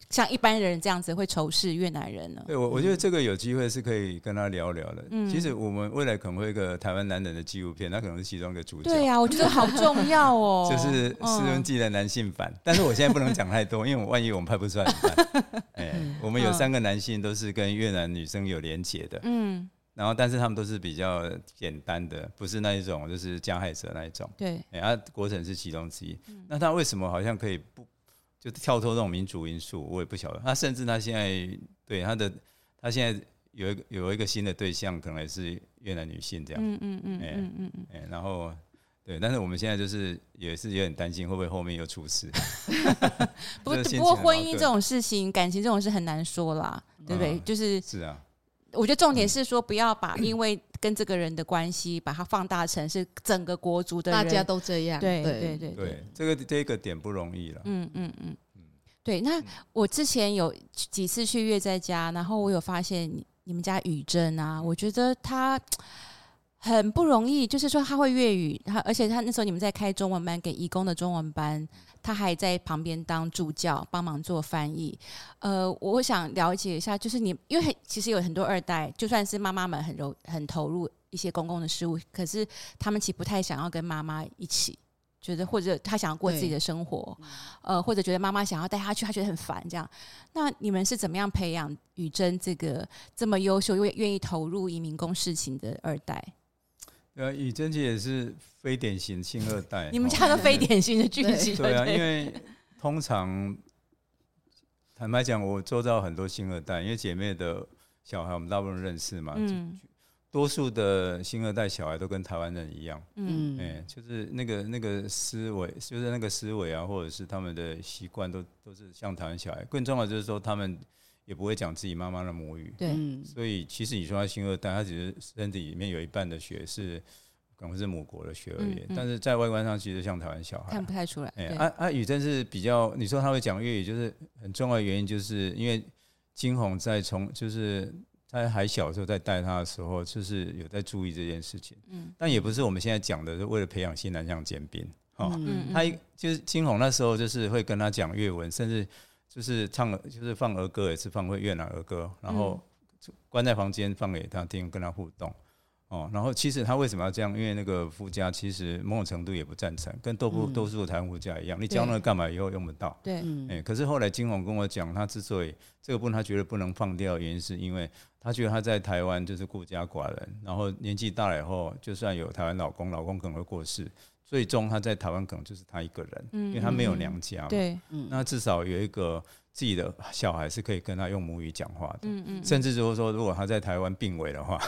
像一般人这样子会仇视越南人呢？对，我我觉得这个有机会是可以跟他聊聊的。嗯，其实我们未来可能会一个台湾男人的纪录片，那可能是其中一个主角。对呀、啊，我觉得好重要哦。就是施文记的男性版，但是我现在不能讲太多，因为我万一我们拍不出来怎么办？哎，我们有三个男性都是跟越南女生有连结的。嗯，然后但是他们都是比较简单的，不是那一种就是加害者那一种。对，哎，啊，国城是其中之一。那他为什么好像可以不？就跳脱这种民主因素，我也不晓得。他甚至他现在对他的，他现在有一个有一个新的对象，可能也是越南女性这样。嗯嗯嗯嗯嗯嗯。然后对，但是我们现在就是也是有点担心，会不会后面又出事？不不过婚姻这种事情，感情这种事很难说啦，对不对？嗯、就是是啊。我觉得重点是说，不要把因为跟这个人的关系，把它放大成是整个国足的人，大家都这样。对对对对，对，这个这个点不容易了。嗯嗯嗯嗯，对。那我之前有几次去月在家，然后我有发现你们家宇珍啊，我觉得他很不容易，就是说他会粤语，他而且他那时候你们在开中文班给义工的中文班。他还在旁边当助教，帮忙做翻译。呃，我想了解一下，就是你，因为其实有很多二代，就算是妈妈们很柔很投入一些公共的事务，可是他们其实不太想要跟妈妈一起，觉得或者他想要过自己的生活，呃，或者觉得妈妈想要带他去，他觉得很烦这样。那你们是怎么样培养宇珍这个这么优秀又愿意投入移民工事情的二代？呃，宇珍姐也是非典型新二代。你们家的非典型的剧情？对啊，因为通常坦白讲，我周遭很多新二代，因为姐妹的小孩我们大部分认识嘛。嗯。多数的新二代小孩都跟台湾人一样。嗯。哎，就是那个那个思维，就是那个思维啊，或者是他们的习惯，都都是像台湾小孩。更重要的就是说他们。也不会讲自己妈妈的母语，对，所以其实你说他新二代，他只是身体里面有一半的血是可能是母国的血而已，嗯嗯、但是在外观上其实像台湾小孩，看不太出来。哎、欸，啊啊，宇真是比较，你说他会讲粤语，就是很重要的原因，就是因为金红在从就是他还小的时候在带他的时候，就是有在注意这件事情，嗯，但也不是我们现在讲的，是为了培养新南向尖兵，哦，嗯嗯、他就是金红那时候就是会跟他讲粤文，甚至。就是唱，就是放儿歌，也是放会越南儿歌，然后关在房间放给他听，跟他互动。哦，然后其实他为什么要这样？因为那个夫家其实某种程度也不赞成，跟多数多数台湾夫家一样，你教那个干嘛？以后用不到。对，哎，可是后来金红跟我讲，他之所以这个部分他觉得不能放掉，原因是因为他觉得他在台湾就是孤家寡人，然后年纪大了以后，就算有台湾老公，老公可能会过世，最终他在台湾可能就是他一个人，因为他没有娘家嘛。对，那至少有一个自己的小孩是可以跟他用母语讲话的。嗯嗯，甚至就是说，如果他在台湾病危的话。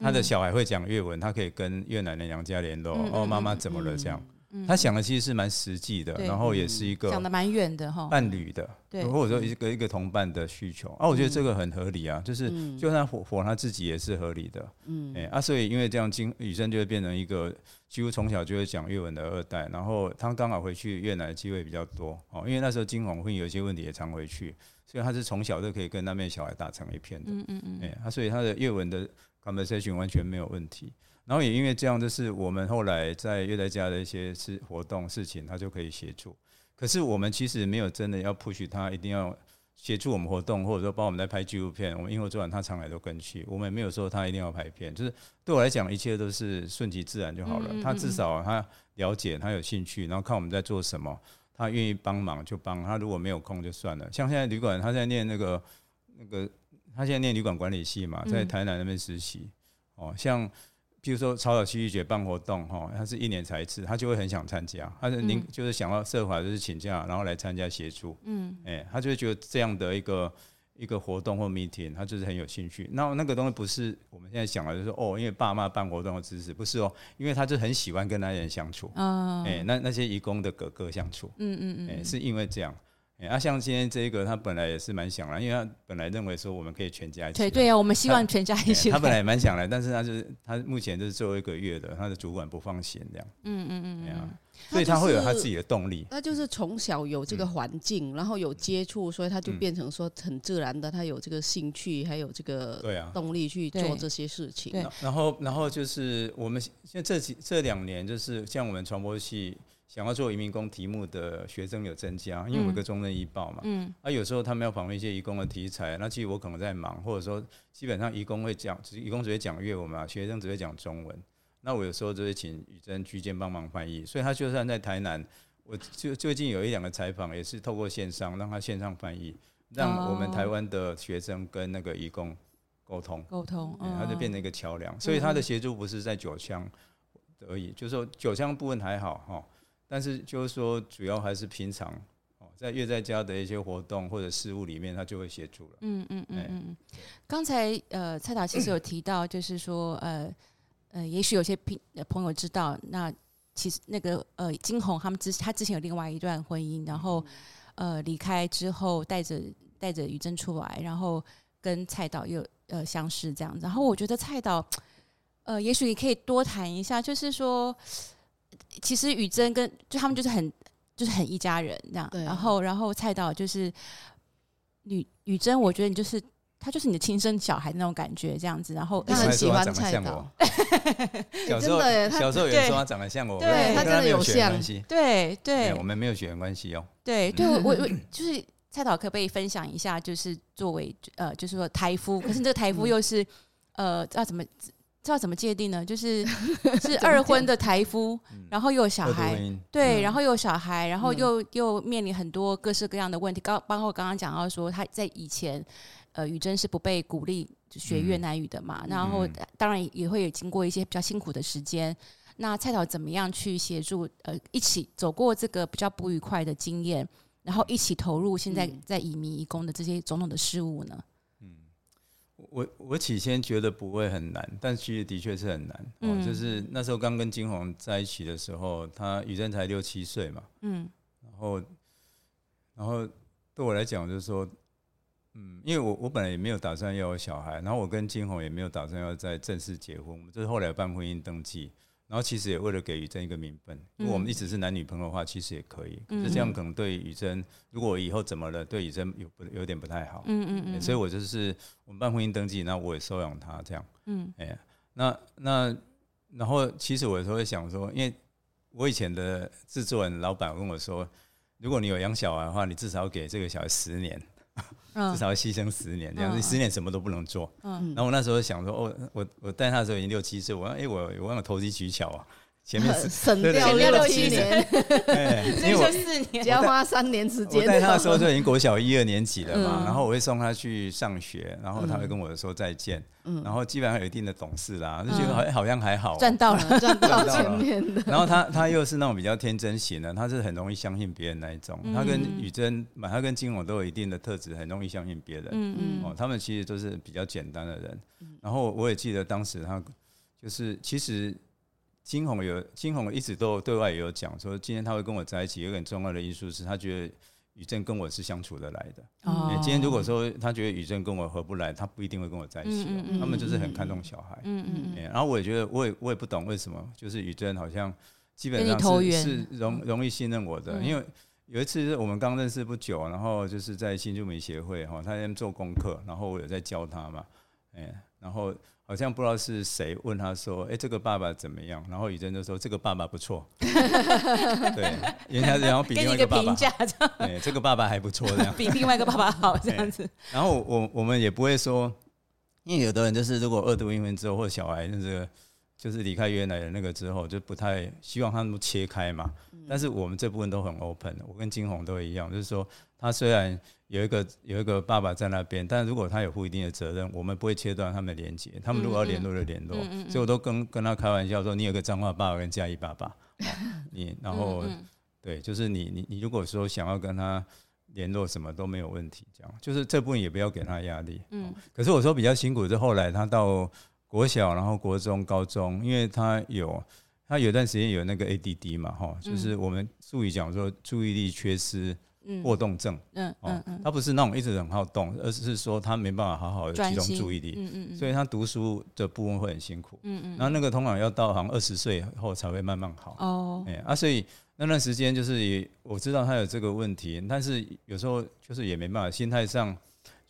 他的小孩会讲越文，他可以跟越南的娘家联络。哦，妈妈怎么了？这样，他想的其实是蛮实际的，然后也是一个讲的蛮远的哈，伴侣的，或者说一个一个同伴的需求啊，我觉得这个很合理啊，就是就算火火他自己也是合理的，嗯，哎啊，所以因为这样，金雨生就会变成一个几乎从小就会讲越文的二代，然后他刚好回去越南的机会比较多哦，因为那时候金红会有一些问题也常回去，所以他是从小就可以跟那边小孩打成一片的，嗯嗯嗯，哎，他所以他的越文的。conversation 完全没有问题，然后也因为这样，就是我们后来在越在家的一些事活动事情，他就可以协助。可是我们其实没有真的要 push 他一定要协助我们活动，或者说帮我们在拍纪录片。我们英国做完，他常来都跟去。我们也没有说他一定要拍片，就是对我来讲，一切都是顺其自然就好了。他至少他了解，他有兴趣，然后看我们在做什么，他愿意帮忙就帮。他如果没有空就算了。像现在旅馆，他在念那个那个。他现在念旅馆管理系嘛，在台南那边实习。哦，像比如说草草戏剧节办活动，哈，他是一年才一次，他就会很想参加。他是您就是想要设法就是请假，然后来参加协助。嗯，哎，他就会觉得这样的一个一个活动或 meeting，他就是很有兴趣。那那个东西不是我们现在想的，就是哦，因为爸妈办活动的支持，不是哦，因为他就很喜欢跟那些人相处。哦，哎，那那些义工的哥哥相处。嗯嗯嗯，哎，是因为这样。啊，像今天这一个，他本来也是蛮想来，因为他本来认为说我们可以全家一起。对对啊，我们希望全家一起。他本来蛮想来，但是他就是他目前就是最后一个月的，他的主管不放心这样。嗯嗯嗯，对啊，所以他会有他自己的动力。他就是从小有这个环境，然后有接触，所以他就变成说很自然的，他有这个兴趣，还有这个对啊动力去做这些事情。然后然后就是我们现在这几这两年，就是像我们传播系。想要做移民工题目的学生有增加，因为有个中正移报嘛。嗯。啊，有时候他们要访问一些移工的题材，那其实我可能在忙，或者说基本上移工会讲，移工只会讲粤文嘛，学生只会讲中文。那我有时候就会请宇珍居间帮忙翻译，所以他就算在台南，我就最近有一两个采访也是透过线上让他线上翻译，让我们台湾的学生跟那个移工沟通沟通，他就变成一个桥梁。所以他的协助不是在九枪而已，就是说九枪部分还好哈。但是就是说，主要还是平常哦，在月在家的一些活动或者事务里面，他就会协助了。嗯嗯嗯嗯。刚才呃，蔡导其实有提到，就是说呃呃，也许有些朋朋友知道，那其实那个呃金红他们之他之前有另外一段婚姻，然后呃离开之后带着带着于珍出来，然后跟蔡导又呃相识这样子。然后我觉得蔡导呃，也许你可以多谈一下，就是说。其实宇珍跟就他们就是很就是很一家人这样，对然后然后蔡导就是宇宇珍，我觉得你就是他就是你的亲生小孩那种感觉这样子，然后他很喜欢蔡导，小时候小时候有人说他长得像我，对他真的有像，对对，我们没有血缘关系哦，对对，我我就是蔡导可不可以分享一下，就是作为呃就是说台夫，可是这个台夫又是呃要怎么？知道怎么界定呢？就是 是二婚的台夫，然后又有小孩，对，然后又有小孩，然后又又面临很多各式各样的问题。刚包括刚刚讲到说，他在以前，呃，宇珍是不被鼓励学越南语的嘛，然后当然也会有经过一些比较辛苦的时间。那蔡导怎么样去协助呃一起走过这个比较不愉快的经验，然后一起投入现在在移民移工的这些种种的事务呢？我我起先觉得不会很难，但其实的确是很难。嗯，就是那时候刚跟金红在一起的时候，他雨珍才六七岁嘛。嗯，然后然后对我来讲就是说，嗯，因为我我本来也没有打算要有小孩，然后我跟金红也没有打算要再正式结婚，我们就是后来办婚姻登记。然后其实也为了给宇珍一个名分，如果我们一直是男女朋友的话，其实也可以。可是这样可能对宇珍，如果我以后怎么了，对宇珍有不有点不太好。嗯嗯嗯。所以我就是我们办婚姻登记，那我也收养他这样。嗯。哎，那那然后其实我有时候会想说，因为我以前的制作人老板跟我说，如果你有养小孩的话，你至少要给这个小孩十年。至少要牺牲十年，这样子十年什么都不能做。然后我那时候想说，哦，我我带他的时候已经六七岁，我哎我我忘了投机取巧啊。前面省掉六七年，因为我四年只要花三年时间。我带他的时候就已经国小一二年级了嘛，然后我会送他去上学，然后他会跟我说再见，然后基本上有一定的懂事啦，就觉得好像好像还好，赚到了，赚到了前面的。然后他他又是那种比较天真型的，他是很容易相信别人那一种。他跟宇珍，他跟金勇都有一定的特质，很容易相信别人。嗯嗯，哦，他们其实都是比较简单的人。然后我也记得当时他就是其实。金红有金红一直都对外也有讲说，今天他会跟我在一起，有个很重要的因素是他觉得宇正跟我是相处得来的。哦，今天如果说他觉得宇正跟我合不来，他不一定会跟我在一起。嗯嗯，他们就是很看重小孩。嗯嗯，嗯，然后我也觉得，我也我也不懂为什么，就是宇正好像基本上是是容容易信任我的，因为有一次我们刚认识不久，然后就是在新住民协会哈，他在做功课，然后我有在教他嘛，哎，然后。好像不知道是谁问他说：“哎，这个爸爸怎么样？”然后宇珍就说：“这个爸爸不错。”对，人家然后比另外一个爸爸，对，这个爸爸还不错，这样 比另外一个爸爸好这样子。然后我我们也不会说，因为有的人就是如果二度英文之后，或者小孩就是就是离开原来的那个之后，就不太希望他们切开嘛。但是我们这部分都很 open，我跟金红都一样，就是说他虽然。有一个有一个爸爸在那边，但如果他有负一定的责任，我们不会切断他们的连接。他们如果要联络就联络，嗯嗯、所以我都跟跟他开玩笑说：“你有个脏话爸爸跟嘉义爸爸，哦、你然后对，就是你你你如果说想要跟他联络，什么都没有问题。这样就是这部分也不要给他压力。嗯，可是我说比较辛苦是后来他到国小，然后国中、高中，因为他有他有段时间有那个 ADD 嘛，哈，就是我们术语讲说注意力缺失。过动症，嗯嗯嗯，他不是那种一直很好动，而是说他没办法好好的集中注意力，嗯嗯，所以他读书的部分会很辛苦，嗯嗯，然后那个通常要到好像二十岁后才会慢慢好，哦，哎啊，所以那段时间就是也我知道他有这个问题，但是有时候就是也没办法，心态上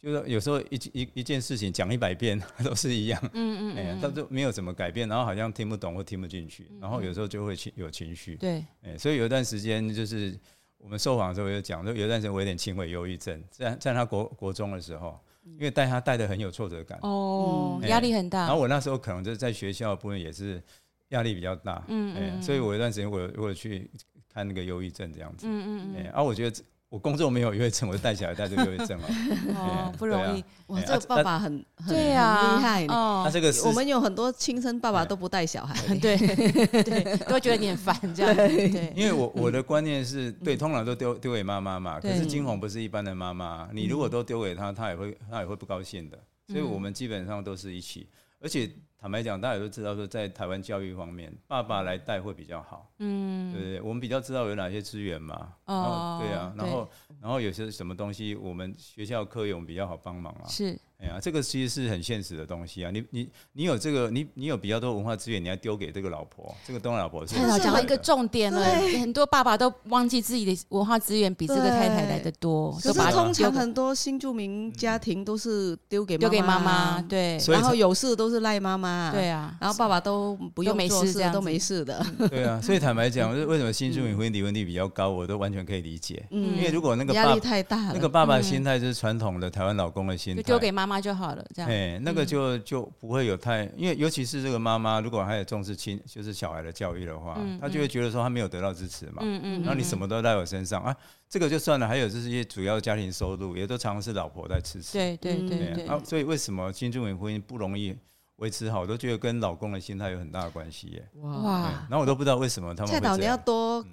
就是有时候一一一件事情讲一百遍都是一样，嗯嗯，哎，他都没有怎么改变，然后好像听不懂或听不进去，然后有时候就会情有情绪，对，哎，所以有一段时间就是。我们受访的时候有讲，就有一段时间我有点轻微忧郁症，在在他国国中的时候，因为带他带的很有挫折感，哦，压力很大。然后我那时候可能就是在学校的部分也是压力比较大，嗯嗯，所以我有一段时间我有我有去看那个忧郁症这样子，嗯嗯嗯，然后我觉得。我工作没有忧郁症，我就带小孩带着忧郁症 哦，不容易。哇，这个爸爸很很对呀，厉害哦。他这个我们有很多亲生爸爸都不带小孩，对。对，都觉得你很烦这样。对，因为我我的观念是对，通常都丢丢给妈妈嘛。可是金红不是一般的妈妈，你如果都丢给她，她也会她也会不高兴的。所以我们基本上都是一起，而且。坦白讲，大家也都知道说，在台湾教育方面，爸爸来带会比较好。嗯，对对，我们比较知道有哪些资源嘛。哦，对啊，然后然后有些什么东西，我们学校课友比较好帮忙啊。是。哎呀，这个其实是很现实的东西啊！你你你有这个，你你有比较多文化资源，你要丢给这个老婆，这个东老婆是。太好讲到一个重点了，很多爸爸都忘记自己的文化资源比这个太太来的多。可是通常很多新住民家庭都是丢给丢给妈妈，对，然后有事都是赖妈妈，对啊，然后爸爸都不用做事，都没事的。对啊，所以坦白讲，为什么新住民婚姻离婚率比较高，我都完全可以理解。嗯，因为如果那个压力太大了，那个爸爸心态就是传统的台湾老公的心态，丢给妈妈就好了，这样。哎，那个就就不会有太，因为尤其是这个妈妈，如果还有重视亲，就是小孩的教育的话，嗯、她就会觉得说她没有得到支持嘛。嗯嗯。然后你什么都在我身上啊，这个就算了。还有就是一些主要家庭收入，也都常常是老婆在支持。对对对对。啊，所以为什么新住民婚姻不容易维持好，我都觉得跟老公的心态有很大的关系耶。哇。然后我都不知道为什么他们导，你要多。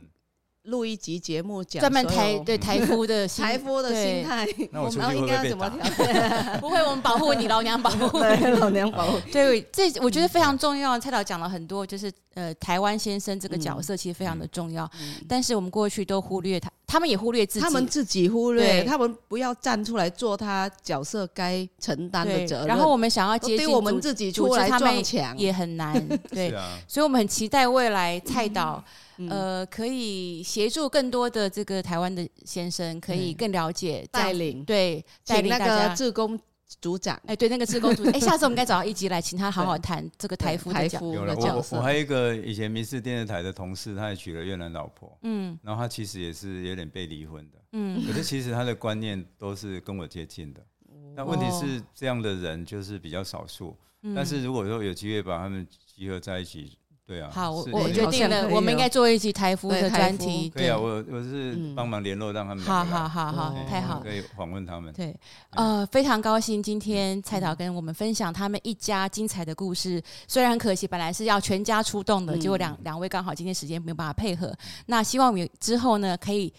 录一集节目讲专门台对台夫的台 夫的心态，那我出去会不会被打？不会，我们保护你，老娘保护你，老娘保护。对，这我觉得非常重要。蔡导讲了很多，就是呃，台湾先生这个角色其实非常的重要，但是我们过去都忽略他，他们也忽略自己，他们自己忽略，他们不要站出来做他角色该承担的责任。然后我们想要接近我们自己出来撞墙也很难，对，所以我们很期待未来蔡导。呃，可以协助更多的这个台湾的先生，可以更了解带领，对，带领那个志工组长，哎，对，那个志工组长，哎，下次我们该找到一集来，请他好好谈这个台夫的角有了，我我还有一个以前民视电视台的同事，他也娶了越南老婆，嗯，然后他其实也是有点被离婚的，嗯，可是其实他的观念都是跟我接近的，那问题是这样的人就是比较少数，但是如果说有机会把他们集合在一起。对啊，好，我我决定了，我们应该做一集台服的专题。对啊，我我是帮忙联络，让他们。好好好好，太好，可以访问他们。对，呃，非常高兴今天蔡导跟我们分享他们一家精彩的故事。虽然可惜，本来是要全家出动的，结果两两位刚好今天时间没有办法配合。那希望我们之后呢，可以。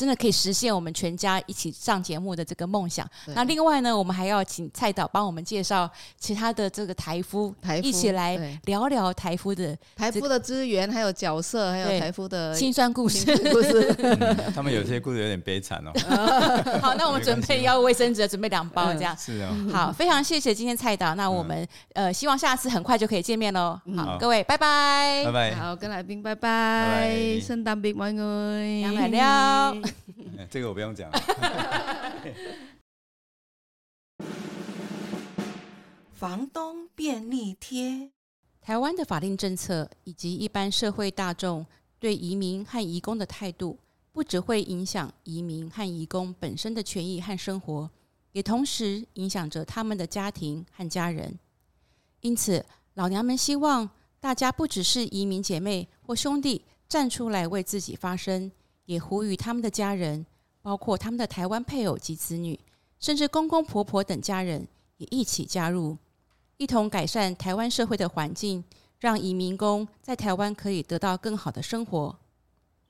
真的可以实现我们全家一起上节目的这个梦想。那另外呢，我们还要请蔡导帮我们介绍其他的这个台夫，台夫一起来聊聊台夫的台夫的资源，还有角色，还有台夫的辛酸故事。故事，他们有些故事有点悲惨哦。好，那我们准备要卫生纸，准备两包这样。是啊。好，非常谢谢今天蔡导。那我们呃，希望下次很快就可以见面喽。好，各位拜拜。拜拜。好，跟来宾拜拜。圣诞节快乐。阳来了。这个我不用讲。房东便利贴。台湾的法令政策以及一般社会大众对移民和移工的态度，不只会影响移民和移工本身的权益和生活，也同时影响着他们的家庭和家人。因此，老娘们希望大家不只是移民姐妹或兄弟站出来为自己发声。也呼吁他们的家人，包括他们的台湾配偶及子女，甚至公公婆婆等家人，也一起加入，一同改善台湾社会的环境，让移民工在台湾可以得到更好的生活。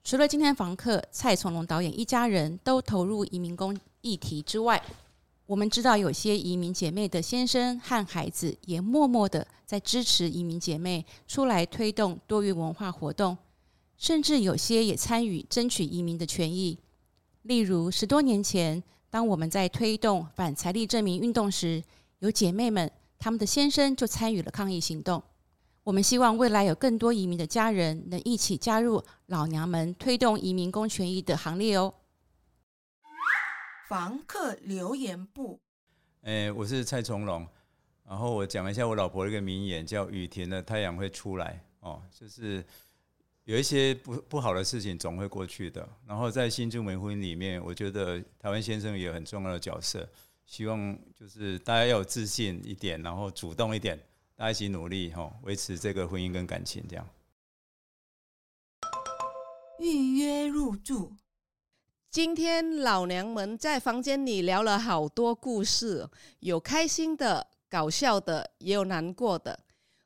除了今天房客蔡从龙导演一家人都投入移民工议题之外，我们知道有些移民姐妹的先生和孩子也默默的在支持移民姐妹出来推动多元文化活动。甚至有些也参与争取移民的权益，例如十多年前，当我们在推动反财力证明运动时，有姐妹们他们的先生就参与了抗议行动。我们希望未来有更多移民的家人能一起加入老娘们推动移民工权益的行列哦。房客留言部，诶，我是蔡从龙，然后我讲一下我老婆的一个名言，叫“雨停了，太阳会出来”。哦，就是。有一些不不好的事情总会过去的。然后在新住民婚姻里面，我觉得台湾先生也很重要的角色。希望就是大家要有自信一点，然后主动一点，大家一起努力哈，维持这个婚姻跟感情这样。预约入住。今天老娘们在房间里聊了好多故事，有开心的、搞笑的，也有难过的。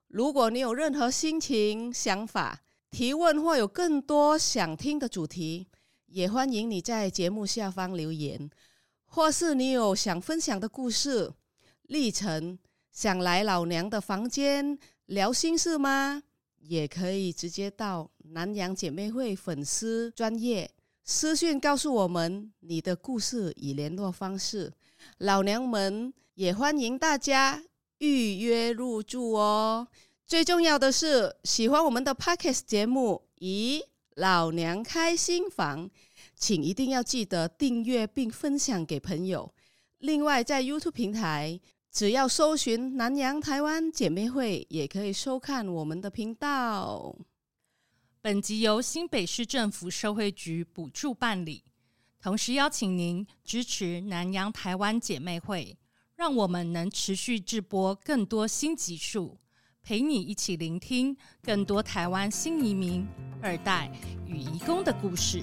如果你有任何心情、想法，提问或有更多想听的主题，也欢迎你在节目下方留言，或是你有想分享的故事历程，想来老娘的房间聊心事吗？也可以直接到南洋姐妹会粉丝专业私讯告诉我们你的故事与联络方式，老娘们也欢迎大家预约入住哦。最重要的是，喜欢我们的 Podcast 节目，咦，老娘开新房，请一定要记得订阅并分享给朋友。另外，在 YouTube 平台，只要搜寻“南洋台湾姐妹会”，也可以收看我们的频道。本集由新北市政府社会局补助办理，同时邀请您支持南洋台湾姐妹会，让我们能持续直播更多新集数。陪你一起聆听更多台湾新移民、二代与移工的故事。